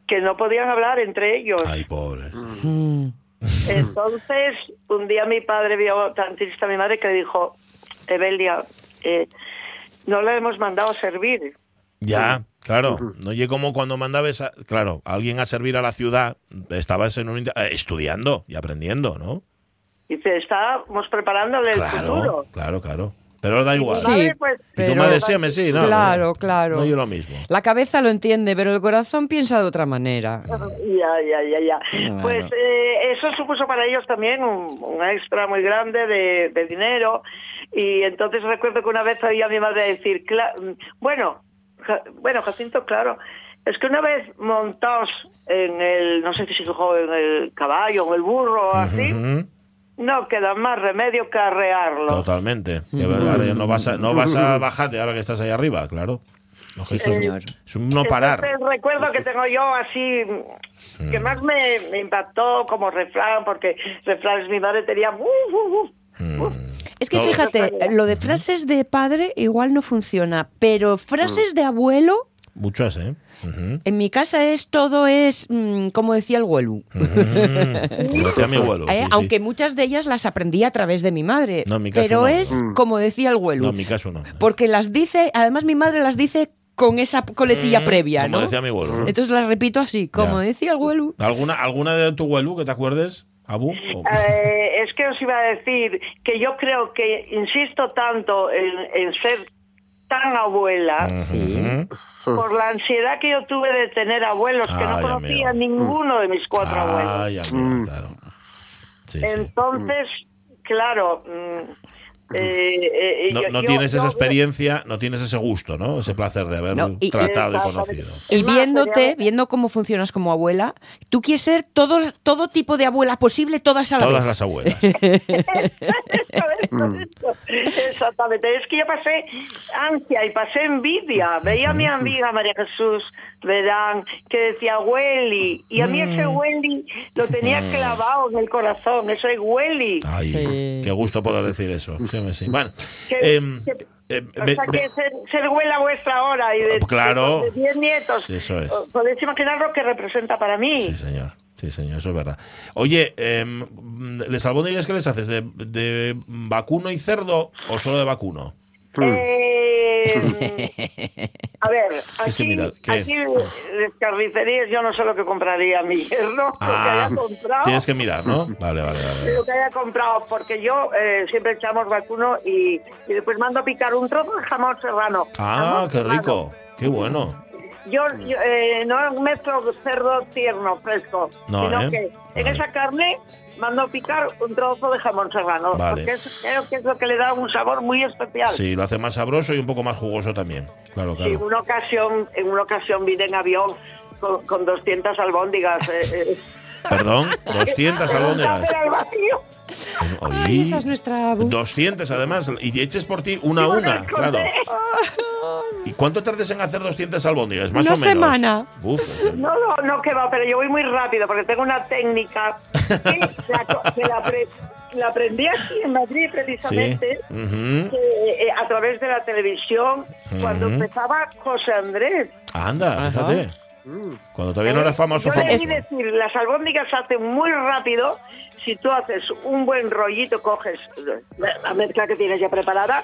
que no podían hablar entre ellos. Ay, pobre. Mm. Entonces, un día mi padre vio tan triste a mi madre que le dijo, Evelia, eh, no le hemos mandado a servir. Ya, claro. No llegué como cuando mandabas, a, claro, a alguien a servir a la ciudad, estabas en un, eh, estudiando y aprendiendo, ¿no? Dice, estábamos preparándole el futuro. Claro, claro. Pero da igual. Sí, pues, y tu pero- madre sí, me sí, ¿no? Claro, claro. No yo lo mismo. La cabeza lo entiende, pero el corazón piensa de otra manera. Ya, ya, ya, ya. Claro. Pues eh, eso supuso para ellos también un, un extra muy grande de, de dinero. Y entonces recuerdo que una vez oí a mi madre decir, "Cla- bueno, Ja- bueno, Jacinto, claro, es que una vez montados en el, no sé si se en el caballo o en el burro o así, Ujú. No queda más remedio que arrearlo. Totalmente. no, vas a, no vas a bajarte ahora que estás ahí arriba, claro. sí, señor. Es un no parar. Recuerdo que tengo yo así, que mm. más me, impactó como refrán, porque refranes mi madre tenía... Mm. Es que fíjate, lo de frases de padre igual no funciona, pero frases de abuelo... Muchas, ¿eh? En mi casa es todo es mm, como decía el abuelo. como decía mi abuelo. Eh, aunque muchas de ellas las aprendí a través de mi madre. pero es mm. como decía el abuelo. No, en mi caso no. Porque las dice, además mi madre las dice con esa coletilla mm, previa, como decía mi abuelo. Entonces las repito así, como decía el abuelo. ¿Alguna, ¿Alguna de tu abuelo que te acuerdes? Abu? Eh, es que os iba a decir que yo creo que insisto tanto en, ser tan abuela. Sí por la ansiedad que yo tuve de tener abuelos, que no conocía ninguno de mis cuatro abuelos. Mm. claro. Entonces, claro, mm, eh, eh, no, tienes esa experiencia, no tienes ese gusto, ¿no? Ese placer de haber tratado y conocido. Y viéndote, viendo cómo funcionas como abuela, tú quieres ser todo, todo tipo de abuela posible, todas a la Todas las abuelas. [laughs] Exactamente. Es que yo pasé ansia y pasé envidia. Veía a mi amiga María Jesús verán que decía Welly y a mí ese mm. Welly lo tenía clavado en el corazón, eso es Welly. Ay, qué gusto poder decir eso. [laughs] Bueno, em, eh, o sea que ser, ser vuestra ahora y de, claro, 10 nietos, eso es. podéis imaginar lo que representa para mí. Sí, señor. Sí, señor, eso es verdad. Oye, eh, ¿les albóndigas qué les haces? ¿De, ¿De, vacuno y cerdo o solo de vacuno? Eh, a ver, [laughs] aquí, aquí de carnicerías yo no sé lo que compraría mi yerno, lo que haya ah, comprado. Tienes que mirar, ¿no? Vale, vale, vale. Lo que haya comprado, porque yo eh, siempre echamos vacuno y, y, después mando a picar un trozo de jamón serrano. Ah, qué rico, qué bueno. Yo, eh, no mezclo cerdo tierno, fresco, sino que en esa carne mando picar un trozo de jamón serrano. Porque creo que es lo que le da un sabor muy especial. Sí, lo hace más sabroso y un poco más jugoso también. Claro, claro. en una ocasión, en una ocasión vine en avión con, con 200 albóndigas. Eh, eh. Perdón, [laughs] 200 albóndigas. Ay, esa es nuestra 200 además, y eches por ti una a una, claro. [laughs] ¿Y cuánto tardes en hacer 200 albóndigas? Más una o menos. semana. No, no, no que va, pero yo voy muy rápido porque tengo una técnica que la, aprendí aquí en Madrid precisamente, eh, a través de la televisión, cuando empezaba José Andrés. Anda, fíjate. Cuando todavía no era famoso. Yo le decir, las albóndigas se hacen muy rápido si tú haces un buen rollito, coges la mezcla que tienes ya preparada,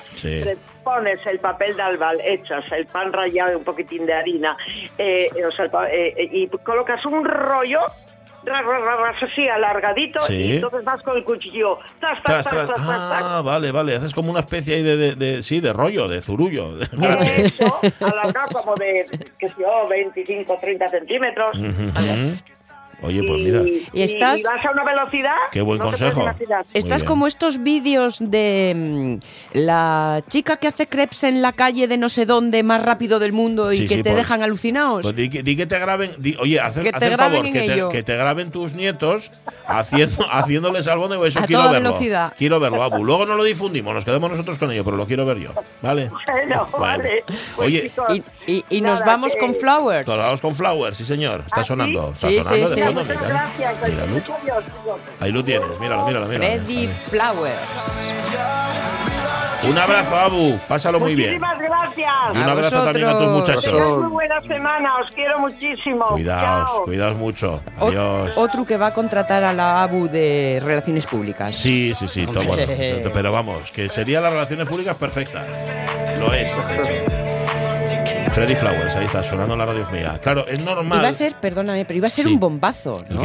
pones el papel de albal, echas el pan rallado y un poquitín de harina, eh, eh, y colocas un rollo así alargadito y entonces vas con el cuchillo. ah, vale, vale. Haces como una especie de, de, sí, de rollo, de zurullo. Eso, [laughs] alargado como de, qué sé yo, 25, 30 centímetros. Oye, pues mira. Y, estás, vas a una velocidad. Qué buen consejo. Estás como estos vídeos de mm, la chica que hace crepes en la calle de no sé dónde más rápido del mundo y que te pues, dejan alucinados. Pues di, que te graben. oye, haz, el favor, que te, que te, graben tus nietos haciendo, [laughs] haciéndoles algo de eso. quiero verlo. Velocidad. Quiero verlo, Abu. Luego no lo difundimos, nos quedamos nosotros con ello, pero lo quiero ver yo. ¿Vale? [laughs] Bueno, vale. Pues oye, y, y, nos vamos con Flowers. Nos vamos con Flowers, sí, señor. Está ¿Ah, sonando. Está sí, sonando sí, muchas gracias. Ahí lo tienes, míralo, míralo, míralo. Freddy Flowers. Un abrazo, Abu. Pásalo muy bien. Muchísimas gracias. Y un abrazo también a tus muchachos. Muy buena semana. Os quiero muchísimo. Cuidaos, cuidaos mucho. Adiós. Otro que va a contratar a la Abu de Relaciones Públicas. Sí, sí, sí. Todo bueno. Pero vamos, que sería las relaciones públicas perfecta. Lo es, Freddy Flowers, ahí está, sonando la radio mía. Claro, es normal. Iba a ser, perdóname, pero iba a ser un bombazo, ¿no?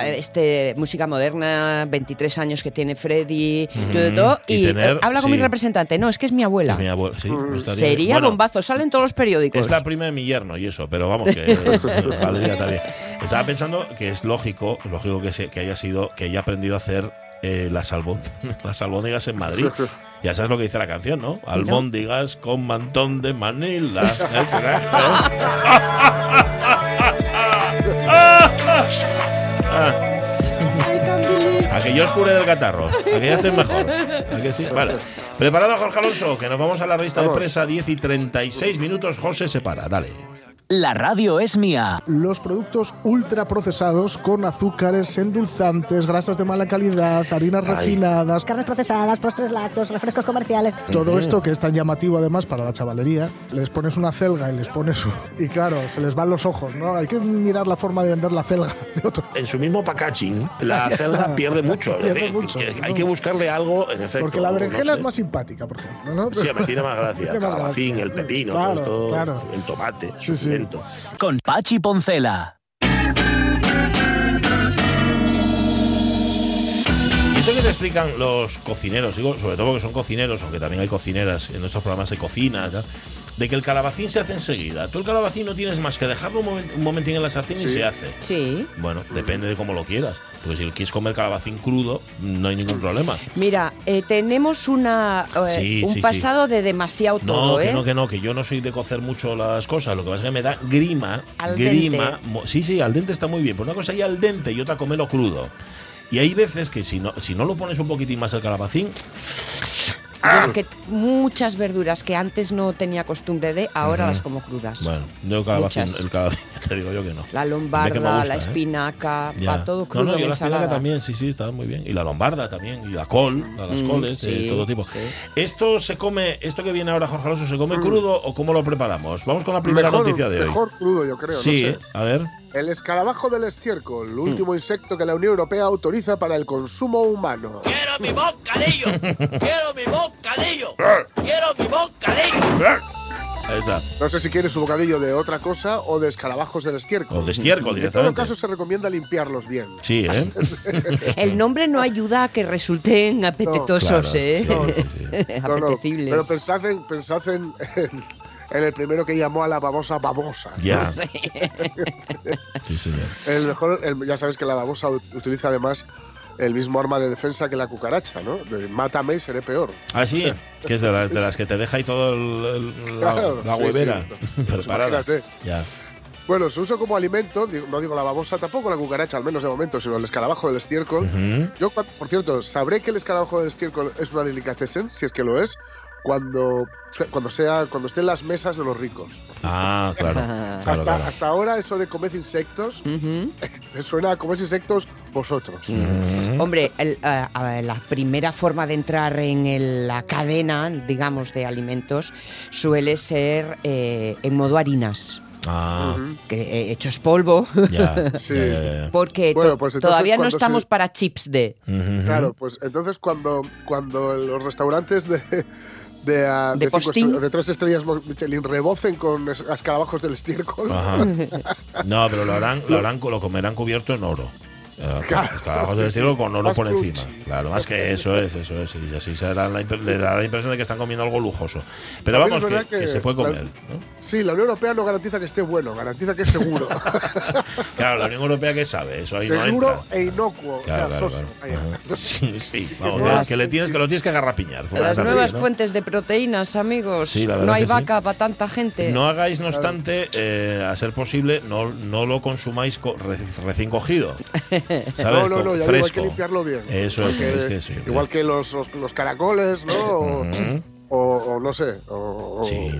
este, música moderna, 23 años que tiene Freddy, todo, y, eh, habla con mi representante. No, es que es mi abuela. mi abuela, sí. Sería bombazo, sale en todos los periódicos. Es la prima de mi yerno y eso, pero vamos, que [laughs] valdría también. Estaba pensando que es lógico, lógico que, que haya sido, que haya aprendido a hacer eh, las, [laughs] las albóndigas en Madrid. Ya sabes lo que dice la canción, ¿no? Almóndigas con mantón de Manila. [laughs] ¿A que yo os cure del catarro. A que ya estoy mejor. [laughs] ¿A que sí? Vale. Preparado, Jorge Alonso, que nos vamos a la revista de presa 10 y 36 minutos. José se para. Dale. La radio es mía. Los productos ultraprocesados con azúcares, endulzantes, grasas de mala calidad, harinas refinadas, carnes procesadas, postres lácteos, refrescos comerciales. Todo esto que es tan llamativo además para la chavalería. Les pones una celga y les pones y claro, se les van los ojos, ¿no? Hay que mirar la forma de vender la celga [laughs] de otro. En su mismo packaging, [laughs] la celga pierde mucho. Pierde mucho. Hay que buscarle algo, en efecto. Porque la berenjena es más simpática, por ejemplo, ¿no? Sí, me tiene más gracia. [laughs] El calabacín, el pepino, todo esto, el tomate. Sí, sí. Con Pachi Poncela. ¿Y esto que te explican los cocineros? Digo, sobre todo porque son cocineros, aunque también hay cocineras en nuestros programas de cocina, de que el calabacín se hace enseguida. Tú el calabacín no tienes más que dejarlo un, momentín en la sartén y se hace. Sí. Bueno, depende de cómo lo quieras. Porque si quieres comer calabacín crudo, no hay ningún problema. Mira, eh, tenemos una eh, un pasado de demasiado todo, no, que ¿eh? no, que no, que yo no soy de cocer mucho las cosas. Lo que pasa es que me da grima. grima. Sí, sí, al dente está muy bien. Pero una cosa ya al dente y otra comerlo crudo. Y hay veces que si no, si no lo pones un poquitín más el calabacín, Ah. que muchas verduras que antes no tenía costumbre de, ahora las como crudas. Bueno, yo calabacín, el calabacín, [laughs] te digo yo que no. La lombarda, la ¿eh? espinaca, va todo crudo. No, no, yo la espinaca también, sí, sí, está muy bien. Y la lombarda también, y la col, las mm, coles, de todo tipo. ¿Esto se come, esto que viene ahora Jorge Alonso, se come mm. crudo o cómo lo preparamos? Vamos con la primera noticia de hoy. Mejor crudo, yo creo. Sí, a ver. El escarabajo del estiércol, el último insecto que la Unión Europea autoriza para el consumo humano. ¡Quiero mi bocadillo! [laughs] ¡Quiero mi bocadillo! ¡Quiero mi bocadillo! Ahí está. No sé si quieres su bocadillo de otra cosa o de escarabajos del estiércol. O de estiércol, directamente. En todo caso, se recomienda limpiarlos bien. Sí, ¿eh? [laughs] El nombre no ayuda a que resulten apetitosos, ¿eh? [laughs] Apetecibles. pero pensad en, pensad en en el primero que llamó a la babosa babosa. Ya. [laughs] Sí. señor. El mejor, ya sabes que la babosa utiliza además el mismo arma de defensa que la cucaracha, ¿no? Mátame y seré peor. Ah, sí, [laughs] que es de las, que te deja ahí todo la, huevera. Pues [laughs] ya. Bueno, su uso como alimento, no digo la babosa, tampoco la cucaracha, al menos de momento, sino el escarabajo del estiércol. Yo, por cierto, sabré que el escarabajo del estiércol es una delicatessen, si es que lo es, cuando, cuando, sea, cuando estén las mesas de los ricos. Ah, claro. [laughs] hasta, hasta ahora eso de comer insectos, me suena a comer insectos vosotros. Hombre, la primera forma de entrar en la cadena, digamos, de alimentos suele ser eh, en modo harinas. Ah. Que, eh, hechos polvo. [laughs] Porque pues todavía no estamos para chips de. Claro, pues entonces cuando, cuando los restaurantes de de, de, tres estrellas Michelin rebocen con escarabajos del estiércol. [laughs] No, pero lo harán, lo harán, lo comerán cubierto en oro. Eh, claro. de estilo con oro por encima. Claro, más que eso es, eso es. Y así se da la, le da la impresión de que están comiendo algo lujoso. Pero vamos, que, se puede comer. Sí, la Unión Europea no garantiza que esté bueno, garantiza que es seguro. [laughs] claro, la Unión Europea que sabe, eso ahí seguro e inocuo. Sí, sí. [laughs] Vamos, que, le tienes, que lo tienes que agarrapiñar. Las nuevas fuentes de proteínas, amigos. no hay vaca para tanta gente. No hagáis, no obstante, eh, a ser posible, no, no lo consumáis recién cogido. [laughs] No, no, no, ya hay que limpiarlo bien. Eso es, Igual que los, los, caracoles, ¿no? o, no sé, o, sí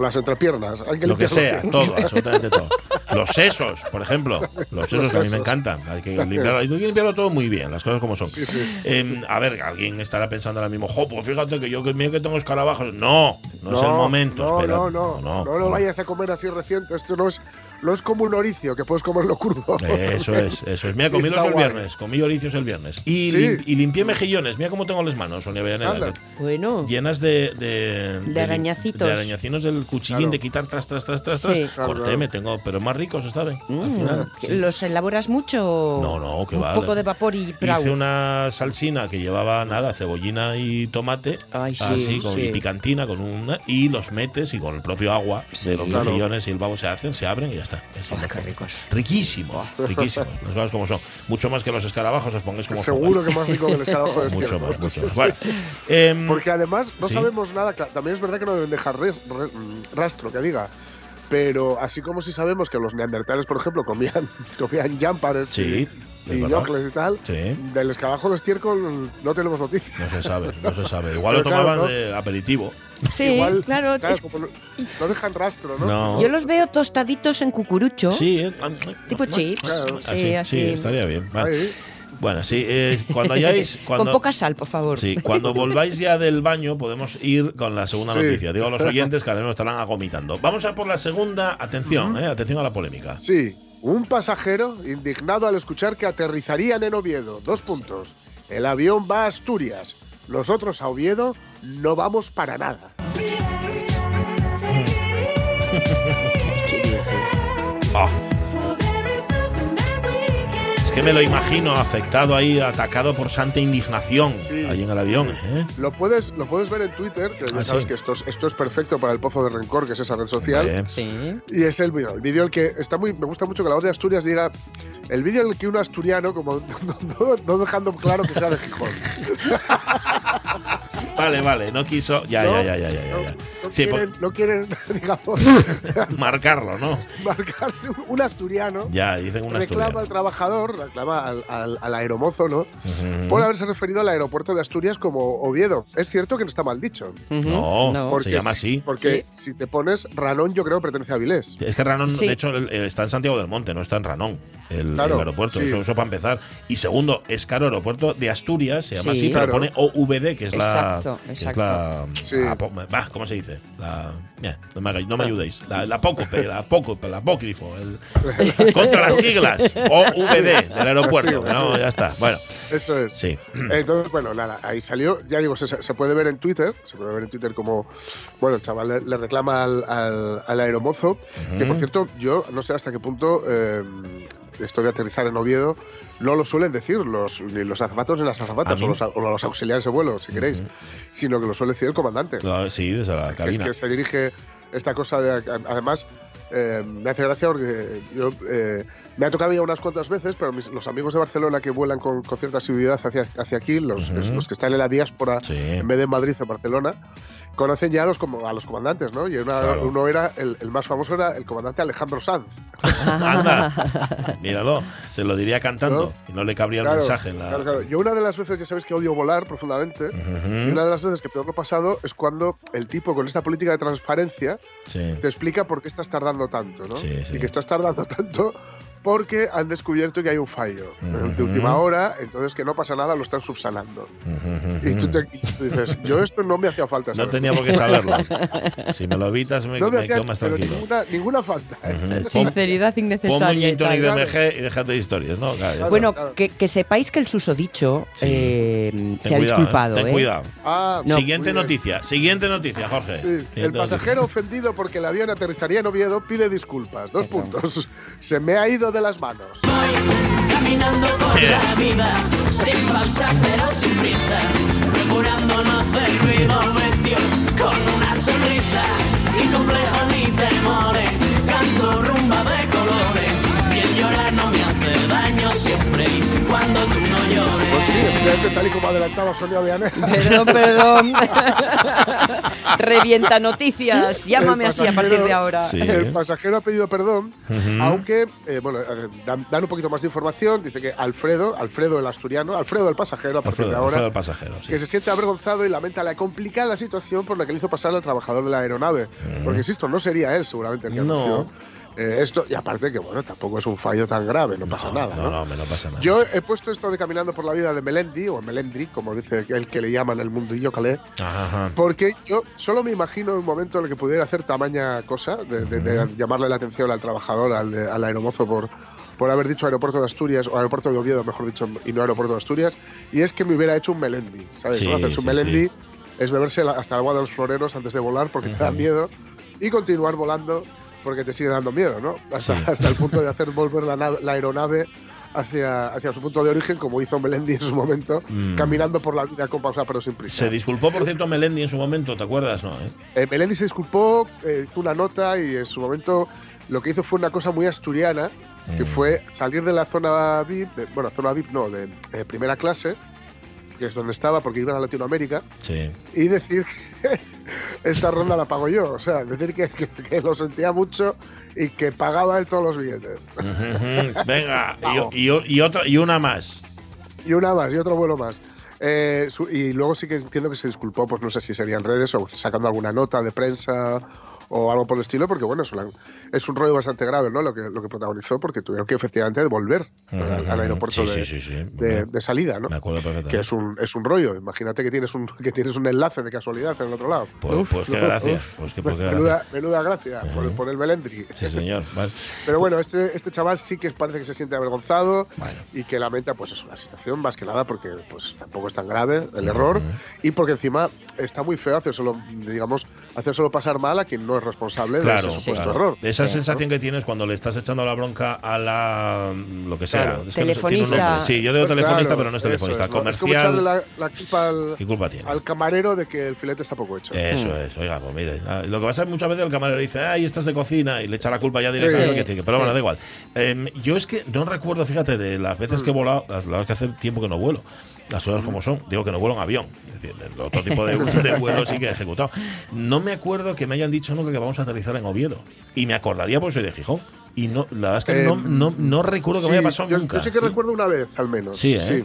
las entrepiernas. Hay que lo que sea, todo, [laughs] absolutamente todo. Los sesos, por ejemplo. Los sesos a mí me encantan. Hay que limpiarlo, hay que limpiarlo todo muy bien, las cosas como son. Em, a ver, alguien estará pensando ahora mismo, jo, pues fíjate que yo que que tengo escarabajos. No, no, es el momento. No, no, no, no, no, lo vayas a comer así reciente. Esto no es no es como un oricio, que puedes comerlo crudo. Eso [laughs] es, eso es. Mira, comí los el viernes, comí oricios el viernes. Y, y, limpié mejillones. Mira cómo tengo las manos, Sonia Villanera. Bueno. Llenas de... De, de, arañacitos. De arañacinos del cuchillín, de quitar tras, tras, tras, tras, sí. Corté, me tengo, pero más ricos esta vez. al mm, final. ¿Los elaboras mucho? No, no, que va. Un poco de vapor y Hice una salsina que llevaba, nada, cebollina y tomate. Ay, sí, así, con y picantina, con una... Y los metes y con el propio agua de los mejillones y el babo se hacen, se abren y ya está. Riquísimo, riquísimo. [laughs] Las cosas como son. Mucho más que los escarabajos, os pongáis como Seguro que más rico que el escarabajo de [laughs] Mucho más, mucho más. Em, Porque además no sabemos nada. También es verdad que no deben dejar rastro, que diga. Pero así como si sabemos que los neandertales, por ejemplo, comían, [laughs] comían sí. y Yocles y tal. Del escarabajo de estiércol no tenemos noticias. No se sabe, no se sabe. Igual lo tomaban de aperitivo. Sí, Igual, claro. no, dejan rastro, ¿no? Yo los veo tostaditos en cucurucho. Sí, eh, tipo chips. Sí, así. Sí, estaría bien. Bueno, sí, eh, cuando hayáis. [laughs] Cuando, con poca sal, por favor. Sí, cuando volváis ya del baño, podemos ir con la segunda noticia. Digo a los [laughs] oyentes que ahora nos estarán agomitando. Vamos a por la segunda. Atención, eh, atención a la polémica. Sí, un pasajero indignado al escuchar que aterrizarían en Oviedo. Dos puntos. El avión va a Asturias. Nosotros a Oviedo no vamos para nada. [laughs] Ah que me lo imagino afectado ahí, atacado por santa indignación ahí en el avión. ¿eh? Lo, puedes, lo puedes ver en Twitter, que ya ah, sabes que esto es, esto es perfecto para el pozo de rencor, que es esa red social. Sí. Y es el vídeo. El vídeo el que está muy. Me gusta mucho que la voz de Asturias diga. El vídeo en el que un asturiano, como [laughs] no, dejando claro que sea de Gijón. [laughs] vale, vale, no quiso. Ya, ya, ya, ya, ya. ya. No, quieren, no quieren, [laughs] digamos. marcarlo, ¿no? Marcarse un asturiano. Ya, dicen un asturiano. Reclama al trabajador reclama al, al, aeromozo, ¿no? Por haberse referido al aeropuerto de Asturias como Oviedo. Es cierto que no está mal dicho. No, se llama así. Porque si te pones Ranón, yo creo que pertenece a Vilés. Es que Ranón, de hecho, está en Santiago del Monte, no está en Ranón, el, aeropuerto. Eso, para empezar. Y segundo, es caro aeropuerto de Asturias, se llama así, pero pone OVD, que es la. Exacto, exacto. ¿Cómo se dice? La, no, me, no me ayudéis. La, la apócope, la apócope, el apócrifo. El, [laughs] contra las siglas. OVD del aeropuerto. no, ya está. Bueno. Eso es. Sí. Entonces, bueno, nada, ahí salió. Ya digo, se, se, puede ver en Twitter. Se puede ver en Twitter como, bueno, el chaval le, reclama al, al, aeromozo. Que por cierto, yo no sé hasta qué punto eh, esto de aterrizar en Oviedo no lo suelen decir los, ni los azafatos ni las azafatas o los, auxiliares de vuelo, si queréis, sino que lo suele decir el comandante. sí, desde la cabina. Es que se dirige esta cosa de. Además, eh, me hace gracia porque yo eh, me ha tocado ya unas cuantas veces, pero los amigos de Barcelona que vuelan con, cierta asiduidad hacia, hacia aquí, los, los que están en la diáspora en vez de en Madrid o Barcelona, conocen ya a los, a los comandantes, ¿no? Y uno era, el, más famoso era el comandante Alejandro Sanz. [laughs] Anda, [laughs] míralo, se lo diría cantando y no le cabría el mensaje. En la... Yo una de las veces, ya sabéis que odio volar profundamente, y una de las veces que peor lo he pasado es cuando el tipo con esta política de transparencia te explica por qué estás tardando tanto, ¿no? Y que estás tardando [laughs] tanto porque han descubierto que hay un fallo de última hora, entonces que no pasa nada, lo están subsanando. y, tú dices, yo esto no me hacía falta No tenía por qué saberlo. [laughs] si me lo evitas, me, quedo más tranquilo. Ninguna, falta. ¿eh? Sinceridad innecesaria. Ponme un de MG y déjate de historias, ¿no? bueno, Que, sepáis que el susodicho eh, se ha disculpado. Ten ¿eh? cuidado. Ah, siguiente noticia, siguiente noticia, Jorge. el pasajero ofendido porque el avión aterrizaría en Oviedo pide disculpas. Dos puntos. Se me ha ido de las manos. Voy caminando por la vida, sin pausa pero sin prisa, procurando no hacer ruido, vestido con una sonrisa, sin complejo ni temores, canto rumba de colores, bien llorar no me hace daño siempre cuando tú no llores. Pues tal y como adelantaba Sonia Vianel. Perdón, perdón. [laughs] Revienta noticias. Llámame así a partir de ahora. El pasajero ha pedido perdón, aunque, eh, bueno, eh, dan, un poquito más de información. Dice que Alfredo, Alfredo el asturiano, Alfredo el pasajero, a partir de ahora, Alfredo el pasajero, que se siente avergonzado y lamenta la complicada situación por la que le hizo pasar al trabajador de la aeronave. Porque, insisto, no sería él seguramente el que no. Eh, esto, y aparte que, bueno, tampoco es un fallo tan grave, no, pasa nada. No, no, no, pasa nada. Yo he puesto esto de Caminando por la Vida de Melendi, o Melendri, como dice el que le llaman el mundo y calé, porque yo solo me imagino un momento en el que pudiera hacer tamaña cosa, de, llamarle la atención al trabajador, al, al aeromozo por, por haber dicho aeropuerto de Asturias, o aeropuerto de Oviedo, mejor dicho, y no aeropuerto de Asturias, y es que me hubiera hecho un Melendi, ¿sabes? Sí, un Melendi es beberse hasta el agua de los floreros antes de volar porque te da miedo y continuar volando porque te sigue dando miedo, ¿no? Hasta, el punto de hacer volver la, aeronave hacia, hacia su punto de origen, como hizo Melendi en su momento, mm. caminando por la vida con pausa pero sin prisa. Se disculpó, por cierto, Melendi en su momento, ¿te acuerdas? No, eh? eh Melendi se disculpó, eh, hizo una nota y en su momento lo que hizo fue una cosa muy asturiana, que mm. fue salir de la zona VIP, bueno, zona VIP no, de primera clase, que es donde estaba porque iban a Latinoamérica, y decir que [laughs] esta ronda la pago yo. O sea, decir que, lo sentía mucho y que pagaba él todos los billetes. Venga, [laughs] y, y, otra, y una más. Y una más, y otro vuelo más. Eh, y luego sí que entiendo que se disculpó, pues no sé si serían redes o sacando alguna nota de prensa o algo por el estilo, porque bueno, es, un rollo bastante grave, ¿no? Lo que, lo que protagonizó, porque tuvieron que efectivamente devolver al, aeropuerto de, salida, ¿no? Me acuerdo perfectamente. Que es un, es un rollo. Imagínate que tienes un, que tienes un enlace de casualidad en el otro lado. Pues, pues qué gracia. Pues qué, menuda, menuda, gracia por, el Belendri. Sí, señor. [laughs] Pero bueno, este, este chaval sí que parece que se siente avergonzado y que lamenta, pues es una situación más que nada porque pues tampoco es tan grave el error y porque encima está muy feo hacer solo, digamos, hacer solo pasar mal a quien no es responsable de ese error. Esa sensación que tienes cuando le estás echando la bronca a la lo que sea. telefonista. sí, yo digo telefonista, pero no es telefonista. comercial. la, culpa al, ¿Qué culpa tiene? al camarero de que el filete está poco hecho. Eso hmm. es, oiga, pues mire. Ah, lo que pasa es muchas veces el camarero dice, ay, estás de cocina, y le echa la culpa ya directamente. pero bueno, da igual. Em, yo es que no recuerdo, fíjate, de las veces que he volado, las verdad que hace tiempo que no vuelo las cosas como son. Digo que no vuelo en avión. Es decir, otro tipo de, [laughs] de vuelo sí que he ejecutado. No me acuerdo que me hayan dicho nunca que vamos a aterrizar en Oviedo. Y me acordaría porque soy de Gijón. Y no, la verdad es que no, em, no, no, recuerdo que me haya pasado nunca. Yo sí que recuerdo una vez, al menos. Sí, ¿eh? sí.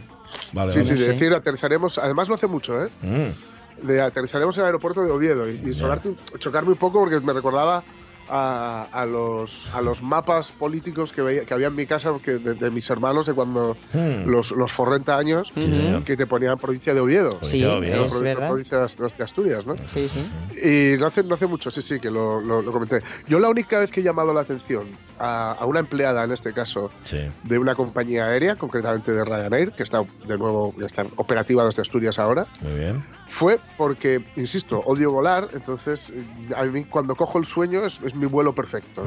Vale, sí, sí, de decir aterrizaremos. Además, lo hace mucho, ¿eh? Mm. De aterrizaremos en el aeropuerto de Oviedo y, y chocarme un poco porque me recordaba a, los, a los mapas políticos que, veía, que había en mi casa que de, mis hermanos de cuando hmm. los, los 40 años que te ponían provincia de Oviedo. Sí, es verdad. Provincia de Asturias, ¿no? Sí, sí. Y no hace, no hace mucho, sí, sí, que lo, lo, comenté. Yo la única vez que he llamado la atención a, a una empleada, en este caso, de una compañía aérea, concretamente de Ryanair, que está de nuevo, está operativa desde Asturias ahora. Muy bien fue porque, insisto, odio volar, entonces a mí cuando cojo el sueño es, mi vuelo perfecto.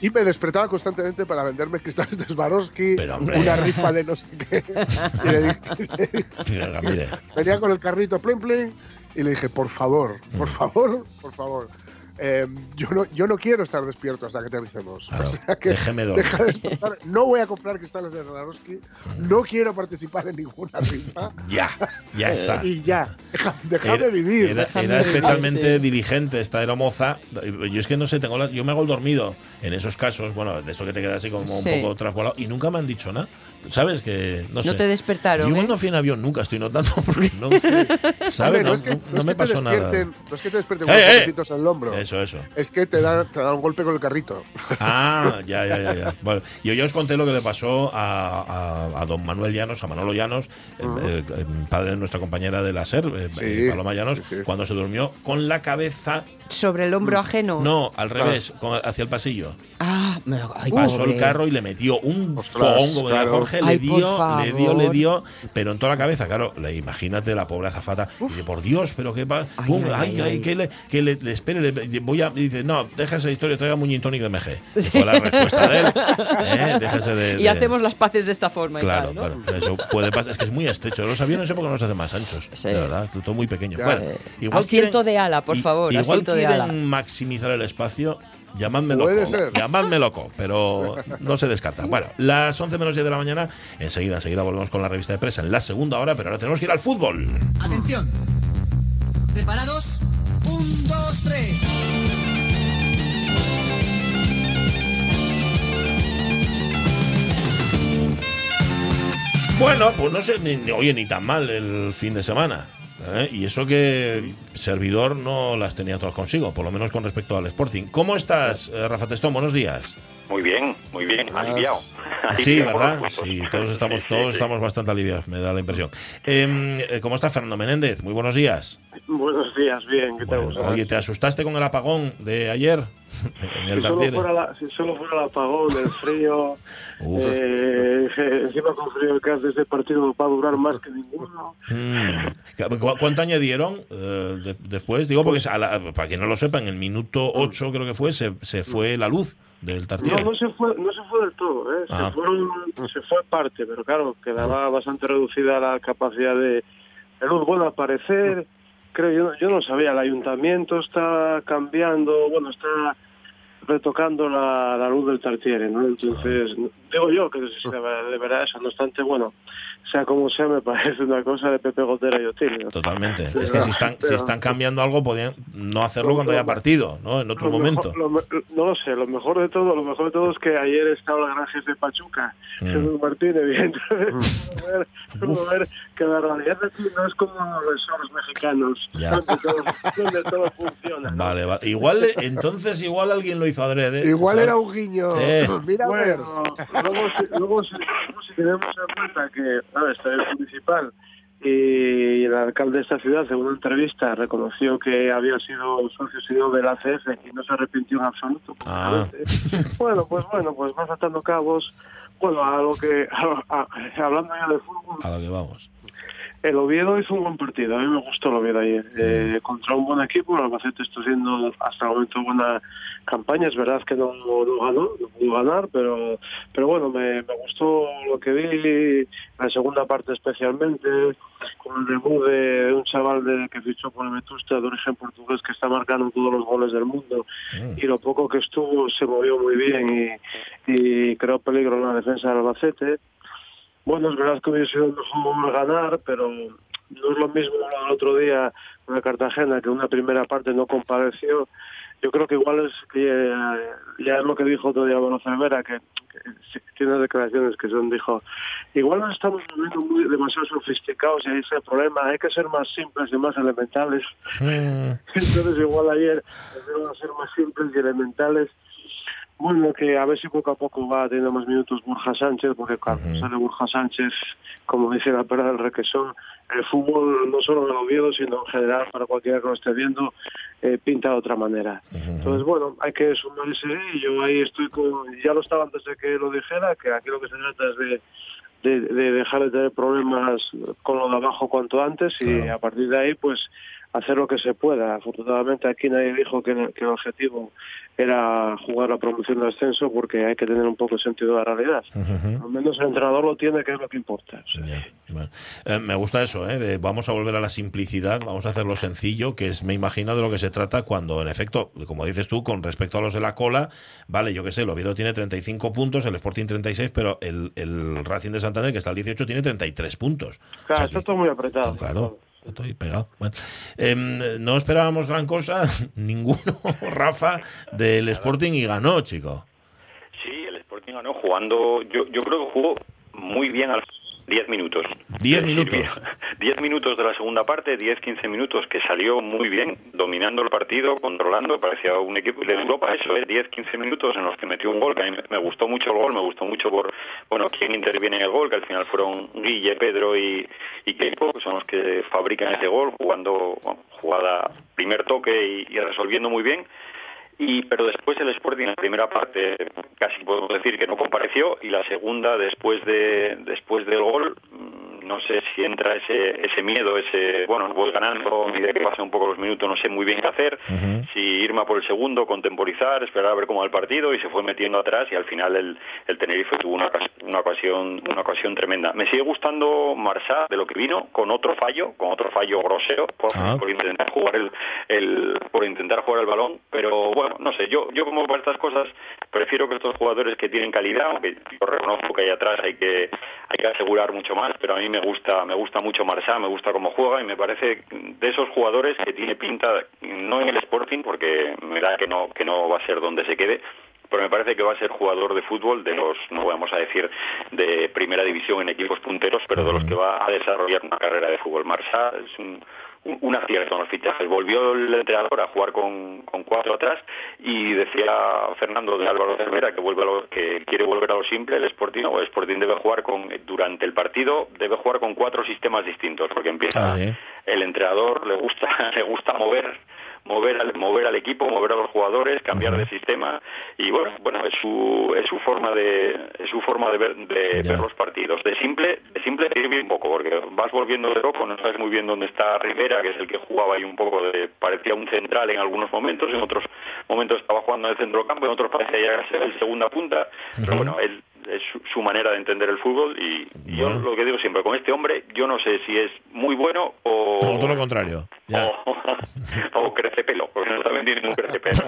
Y me despertaba constantemente para venderme cristales de Swarovski, una rifa de no sé qué. [laughs] Venía con el carrito plin plin y le dije, por favor, por favor, por favor, Em, yo, no, yo no quiero estar despierto hasta que aterricemos. o sea que déjeme dormir. no voy a comprar cristales de Swarovski, no quiero participar en ninguna rifa. [laughs] ya, ya está. y ya, déjame vivir. Era, especialmente dirigente esta aeromoza. Yo es que no sé, tengo yo me hago el dormido en esos casos, bueno, de eso que te queda así como un poco trasvolado, y nunca me han dicho nada. ¿Sabes? Que no, sé. no te despertaron. Yo ¿eh? no fui en avión nunca, estoy notando [laughs] porque no. ¿Sabes? No, no, me pasó nada. No es que te despierten con eh, eh. el hombro. Eso, eso. Es que te da, te da un golpe con el carrito. Ah, [laughs] ya, ya, ya. ya. Bueno, yo ya os conté lo que le pasó a, a, don Manuel Llanos, a Manolo Llanos, el, padre de nuestra compañera de la SER, Paloma Llanos, cuando se durmió con la cabeza sobre el hombro ajeno. No, al revés, hacia el pasillo. Ah, me, pasó el carro y le metió un fogón como de Jorge, le dio, le dio, le dio, pero en toda la cabeza, claro, le, imagínate la pobre azafata, y dice, por Dios, pero qué pasa, ay, ay, que le, que le, espere, le, voy a, dice, no, deja esa historia, traiga gin tonic de MG. Fue la respuesta de él, [laughs] ¿eh? déjese de, Y hacemos las paces de esta forma. Claro, y tal, ¿no? claro, eso puede pasar, es que es muy estrecho, los aviones no sé por qué no se hacen más anchos, de verdad, todo muy pequeño. Bueno, igual asiento de ala, por favor, igual asiento de ala. maximizar el espacio, Llamadme loco. Llamadme loco, pero [laughs] no se descarta. Bueno, las 11 menos 10 de la mañana, enseguida, enseguida volvemos con la revista de prensa en la segunda hora, pero ahora tenemos que ir al fútbol. Atención. ¿Preparados? Un, dos, tres. Bueno, pues no sé, ni, oye, ni tan mal el fin de semana. ¿Eh? Y eso que servidor no las tenía todas consigo, por lo menos con respecto al Sporting. ¿Cómo estás, eh, Rafa Testón? Buenos días. Muy bien, muy bien, aliviado. [laughs] Sí, ¿verdad? Sí, todos estamos, todos estamos bastante aliviados, me da la impresión. Em, eh, ¿Cómo está Fernando Menéndez? Muy buenos días. Buenos días, bien, ¿qué tal? oye, ¿te asustaste con el apagón de ayer? [laughs] si, solo fuera si, solo fuera el apagón, el frío, [laughs] eh, encima con frío que hace este partido va a durar más que ninguno. Mm. ¿Cuánto añadieron eh, después? Digo, porque para quien no lo sepa, en el minuto 8 creo que fue, se, se fue la luz del Tartiere. No, no se fue, no se fue del todo, ¿eh? se, ah. fueron, se fue parte, pero claro, quedaba bastante reducida la capacidad de, de luz. Bueno, al parecer creo yo, yo no sabía, el ayuntamiento está cambiando, bueno, está retocando la, la luz del Tartiere, ¿no? Entonces, digo yo que de verdad eso, no obstante, bueno, sea como sea, me parece una cosa de Pepe Gotera y Otilio. Totalmente. es que si están, si están cambiando algo, podían no hacerlo cuando haya partido, ¿no? En otro momento. no lo sé, lo mejor de todo, lo mejor de todo es que ayer estaba el gran jefe de Pachuca, mm. Jesús Martínez, entonces, mm. [laughs] ver, que la realidad aquí no es como los mexicanos, donde todo, funciona. Vale, vale. Igual, entonces, igual alguien lo hizo adrede. Igual era un guiño. Mira, bueno, luego, luego, si, si tenemos en cuenta que ¿no? El municipal y el alcalde de esta ciudad en una entrevista reconoció que había sido socio del ACF y no se arrepintió en absoluto. Ah. [laughs] Bueno, pues bueno, pues vas atando cabos. Bueno, a lo que [laughs] hablando ya de fútbol. A lo que vamos. El Oviedo hizo un buen partido, a mí me gustó el Oviedo ayer. Eh, contra un buen equipo, el Albacete está haciendo hasta el momento buena campaña. Es verdad que no, no ganó, no pudo ganar, pero, pero bueno, me, me gustó lo que vi, la segunda parte especialmente, con el debut de un chaval de, que fichó por el Vetusta de origen portugués que está marcando todos los goles del mundo. Mm. Y lo poco que estuvo se movió muy bien y, y creó peligro en la defensa del Albacete bueno, es verdad que hubiese sido mejor ganar, pero no es lo mismo el otro día una Cartagena que una primera parte no compareció. Yo creo que igual es que eh, ya es lo que dijo otro día Bono Cervera, que, tiene declaraciones que son, dijo, igual no estamos volviendo muy demasiado sofisticados y ahí es el problema, hay que ser más simples y más elementales. Mm. [laughs] Entonces igual ayer debemos ser más simples y elementales bueno, que a ver si poco a poco va teniendo más minutos Burja Sánchez, porque claro, sale Burja Sánchez, como dice la perra del requesón, el fútbol no solo en Oviedo, sino en general para cualquiera que lo esté viendo, eh, pinta de otra manera. Entonces, bueno, hay que sumarse y yo ahí estoy con, ya lo estaba antes de que lo dijera, que aquí lo que se trata es de de, dejar de tener problemas con lo de abajo cuanto antes y a partir de ahí pues hacer lo que se pueda. Afortunadamente aquí nadie dijo que, el objetivo era jugar la promoción de ascenso porque hay que tener un poco de sentido de la realidad. Al menos el entrenador lo tiene, que es lo que importa. Eh, me gusta eso, ¿eh? vamos a volver a la simplicidad, vamos a hacerlo sencillo, que es, me imagino, de lo que se trata cuando, en efecto, como dices tú, con respecto a los de la cola, vale, yo qué sé, el Oviedo tiene 35 puntos, el Sporting 36, pero el, el Racing de Santander, que está al 18, tiene 33 puntos. Claro, está todo muy apretado. Claro estoy pegado. Bueno, em, no esperábamos gran cosa, [laughs] ninguno, [laughs] Rafa, del Sporting y ganó, chico. Sí, el Sporting ganó jugando, yo, yo creo que jugó muy bien al 10 minutos. 10 minutos. 10 [laughs] minutos de la segunda parte, 10-15 minutos que salió muy bien, dominando el partido, controlando, parecía un equipo de Europa, eso es, 10-15 minutos en los que metió un gol, que a mí me gustó mucho el gol, me gustó mucho por, bueno, quién interviene en el gol, que al final fueron Guille, Pedro y, y que son los que fabrican ese gol, jugando, jugada, primer toque y resolviendo muy bien y pero después el Sporting en la primera parte casi podemos decir que no compareció y la segunda después de después del gol no sé si entra ese, ese miedo, ese, bueno, voy ganando, a medida que pasan un poco los minutos, no sé muy bien qué hacer, si irme por el segundo, contemporizar, esperar a ver cómo va el partido, y se fue metiendo atrás y al final el, el Tenerife tuvo una, una, ocasión, una ocasión tremenda. Me sigue gustando Marsá de lo que vino, con otro fallo, con otro fallo grosero, por, ah. intentar jugar el, el, por intentar jugar el balón, pero bueno, no sé, yo, yo como para estas cosas prefiero que estos jugadores que tienen calidad, aunque yo reconozco que ahí atrás hay que, hay que asegurar mucho más, pero a mí me me gusta, me gusta mucho Marsá, me gusta cómo juega y me parece de esos jugadores que tiene pinta, no en el Sporting, porque me da que no, que no va a ser donde se quede, pero me parece que va a ser jugador de fútbol de los, no vamos a decir de primera división en equipos punteros, pero de los que va a desarrollar una carrera de fútbol. Marsá es un, un acierto en los fichajes. Volvió el entrenador a jugar con, cuatro atrás y decía Fernando de Álvaro Cervera que vuelve que quiere volver a lo simple, el Sporting o el Sporting debe jugar con durante el partido debe jugar con cuatro sistemas distintos porque empieza ah, el entrenador le gusta [laughs] le gusta mover mover al, mover al equipo, mover a los jugadores, cambiar de sistema. Y bueno, bueno es su es su forma de es su forma de ver de ver los partidos. De simple de simple ir bien poco porque vas volviendo de loco, no sabes muy bien dónde está Rivera, que es el que jugaba ahí un poco de parecía un central en algunos momentos, en otros momentos estaba jugando en el centro campo, en otros parecía ya ser el segunda punta, pero bueno, él es su, manera de entender el fútbol y yo lo que digo siempre, con este hombre yo no sé si es muy bueno o... todo lo contrario. [laughs] O, crece pelo, porque no también tiene un crece pelo.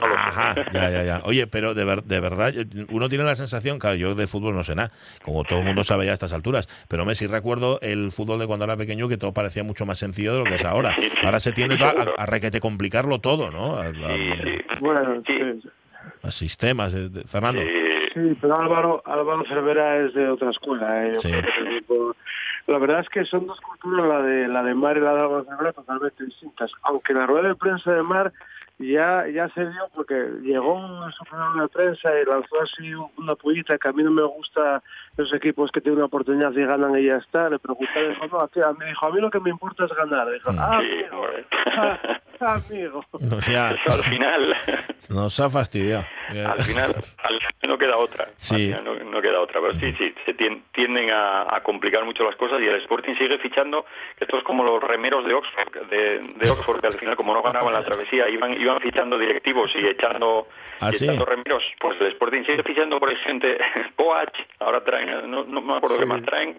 ya, ya, ya. Oye, pero de, de verdad, uno tiene la sensación, claro, yo de fútbol no sé nada, como todo el mundo sabe ya a estas alturas, pero Messi recuerdo el fútbol de cuando era pequeño que todo parecía mucho más sencillo de lo que es ahora. Ahora se tiende a, a, requete complicarlo todo, ¿no? bueno, sí. A sistemas, Fernando. Sí, pero Álvaro, Álvaro Cervera es de otra escuela. ¿eh? La verdad es que son dos culturas, la de la de Mar y la de Álvaro Cervera, totalmente distintas. Aunque la rueda de prensa de Mar ya ya se dio porque llegó a su programa de prensa y lanzó así una pullita que a mí no me gusta los equipos que tienen una oportunidad y ganan y ya está. Le pregunté, dijo, no, me dijo, a mí lo que me importa es ganar. Dijo, mm. ah, ah, [laughs] amigo. O sea, al final... Nos ha fastidiado. Al final, al final no queda otra. Sí. No, queda otra. Pero sí, sí, se tienden a, complicar mucho las cosas y el Sporting sigue fichando, esto es como los remeros de Oxford, de, de Oxford, que al final como no ganaban la travesía, iban, iban fichando directivos y echando, ¿Ah, remeros. Pues el Sporting sigue fichando por gente [laughs] Poach, ahora traen, no, me acuerdo qué más traen,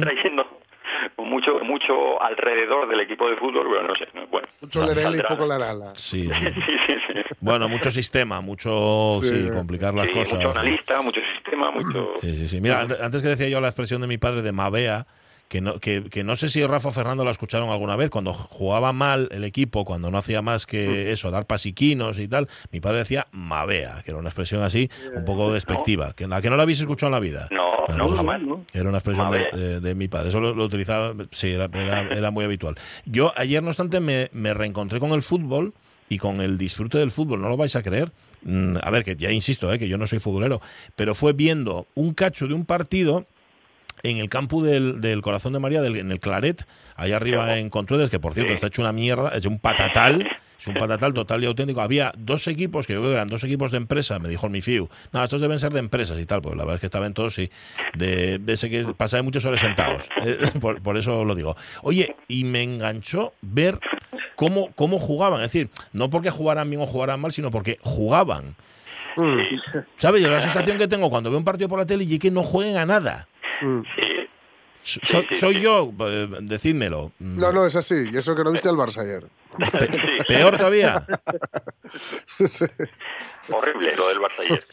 trayendo mucho mucho alrededor del equipo de fútbol, bueno, no sé. bueno, mucho Lerel y poco la [laughs] Sí, Bueno, mucho sistema, mucho sí. complicar las cosas. Mucho analista, mucho sistema, mucho... Sí, sí, sí. Mira, antes que decía yo la expresión de mi padre de Mavea, que no, que, que, no sé si Rafa Fernando la escucharon alguna vez, cuando jugaba mal el equipo, cuando no hacía más que mm. eso, dar pasiquinos y tal, mi padre decía mavea, que era una expresión así, un poco despectiva, que la que no la habéis escuchado en la vida. No, no, no, Era una expresión de, mi padre, eso lo, utilizaba, sí, era, era, muy habitual. Yo ayer, no obstante, me, me reencontré con el fútbol y con el disfrute del fútbol, no lo vais a creer. Mm, a ver, que ya insisto, eh, que yo no soy futbolero, pero fue viendo un cacho de un partido en el campo del, del Corazón de María, del, en el Claret, allá arriba en Contruedes, que por cierto está hecho una mierda, es un patatal. Es un patatal total y auténtico. Había dos equipos, que yo creo que eran dos equipos de empresa, me dijo mi FIU. No, estos deben ser de empresas y tal, pues la verdad es que estaban todos, sí, de, de ese que pasaba muchos horas sentados. Eh, por, por, eso lo digo. Oye, y me enganchó ver cómo, cómo jugaban. Es decir, no porque jugaran bien o jugaran mal, sino porque jugaban. Mm. ¿Sabes? Yo la sensación que tengo cuando veo un partido por la tele y que no jueguen a nada. Mm. soy yo, eh, decídmelo. No, no, es así. Y eso que no viste al Barça ayer. [laughs] peor todavía. Horrible lo del Barça ayer.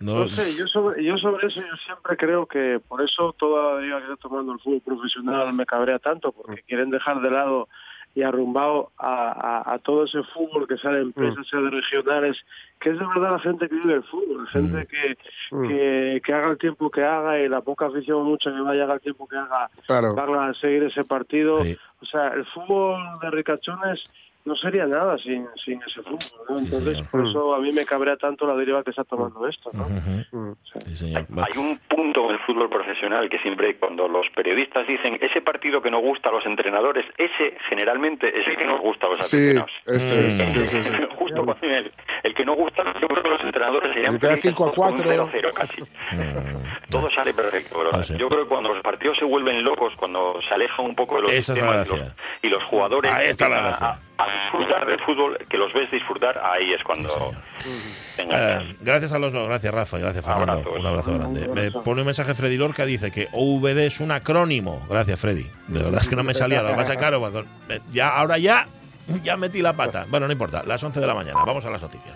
No, sé, yo sobre, yo sobre eso yo siempre creo que por eso toda la que está tomando el fútbol profesional me cabrea tanto, porque mm. quieren dejar de lado y arrumbado a, todo ese fútbol que sale de empresas, sea de regionales, que es de verdad la gente que vive el fútbol, la gente que, que, haga el tiempo que haga y la poca afición mucha que vaya haga el tiempo que haga, van a seguir ese partido. O sea, el fútbol de ricachones no sería nada sin, sin ese fútbol, ¿no? Entonces, por eso a mí me cabrea tanto la deriva que está tomando esto, ¿no? Hay un punto en el fútbol profesional que siempre cuando los periodistas dicen ese partido que no gusta a los entrenadores, ese generalmente es el que nos gusta a los aficionados. Sí, sí, sí, [laughs] Justo con el, el, que no gusta, yo creo que los entrenadores serían 5 a 4 0 casi. [laughs] Todo sale perfecto, ah, Yo creo que cuando los partidos se vuelven locos, cuando se alejan un poco de los sistemas y los, jugadores Ahí está la gracia a disfrutar del fútbol, que los ves disfrutar, ahí es cuando... Eh, gracias a los dos, gracias Rafa, gracias Fernando, un abrazo grande. Me pone un mensaje Freddy Lorca, dice que OVD es un acrónimo. Gracias Freddy, de verdad es que no me salía, lo vas a caro, ya, ahora ya, ya metí la pata. Bueno, no importa, las 11 de la mañana, vamos a las noticias.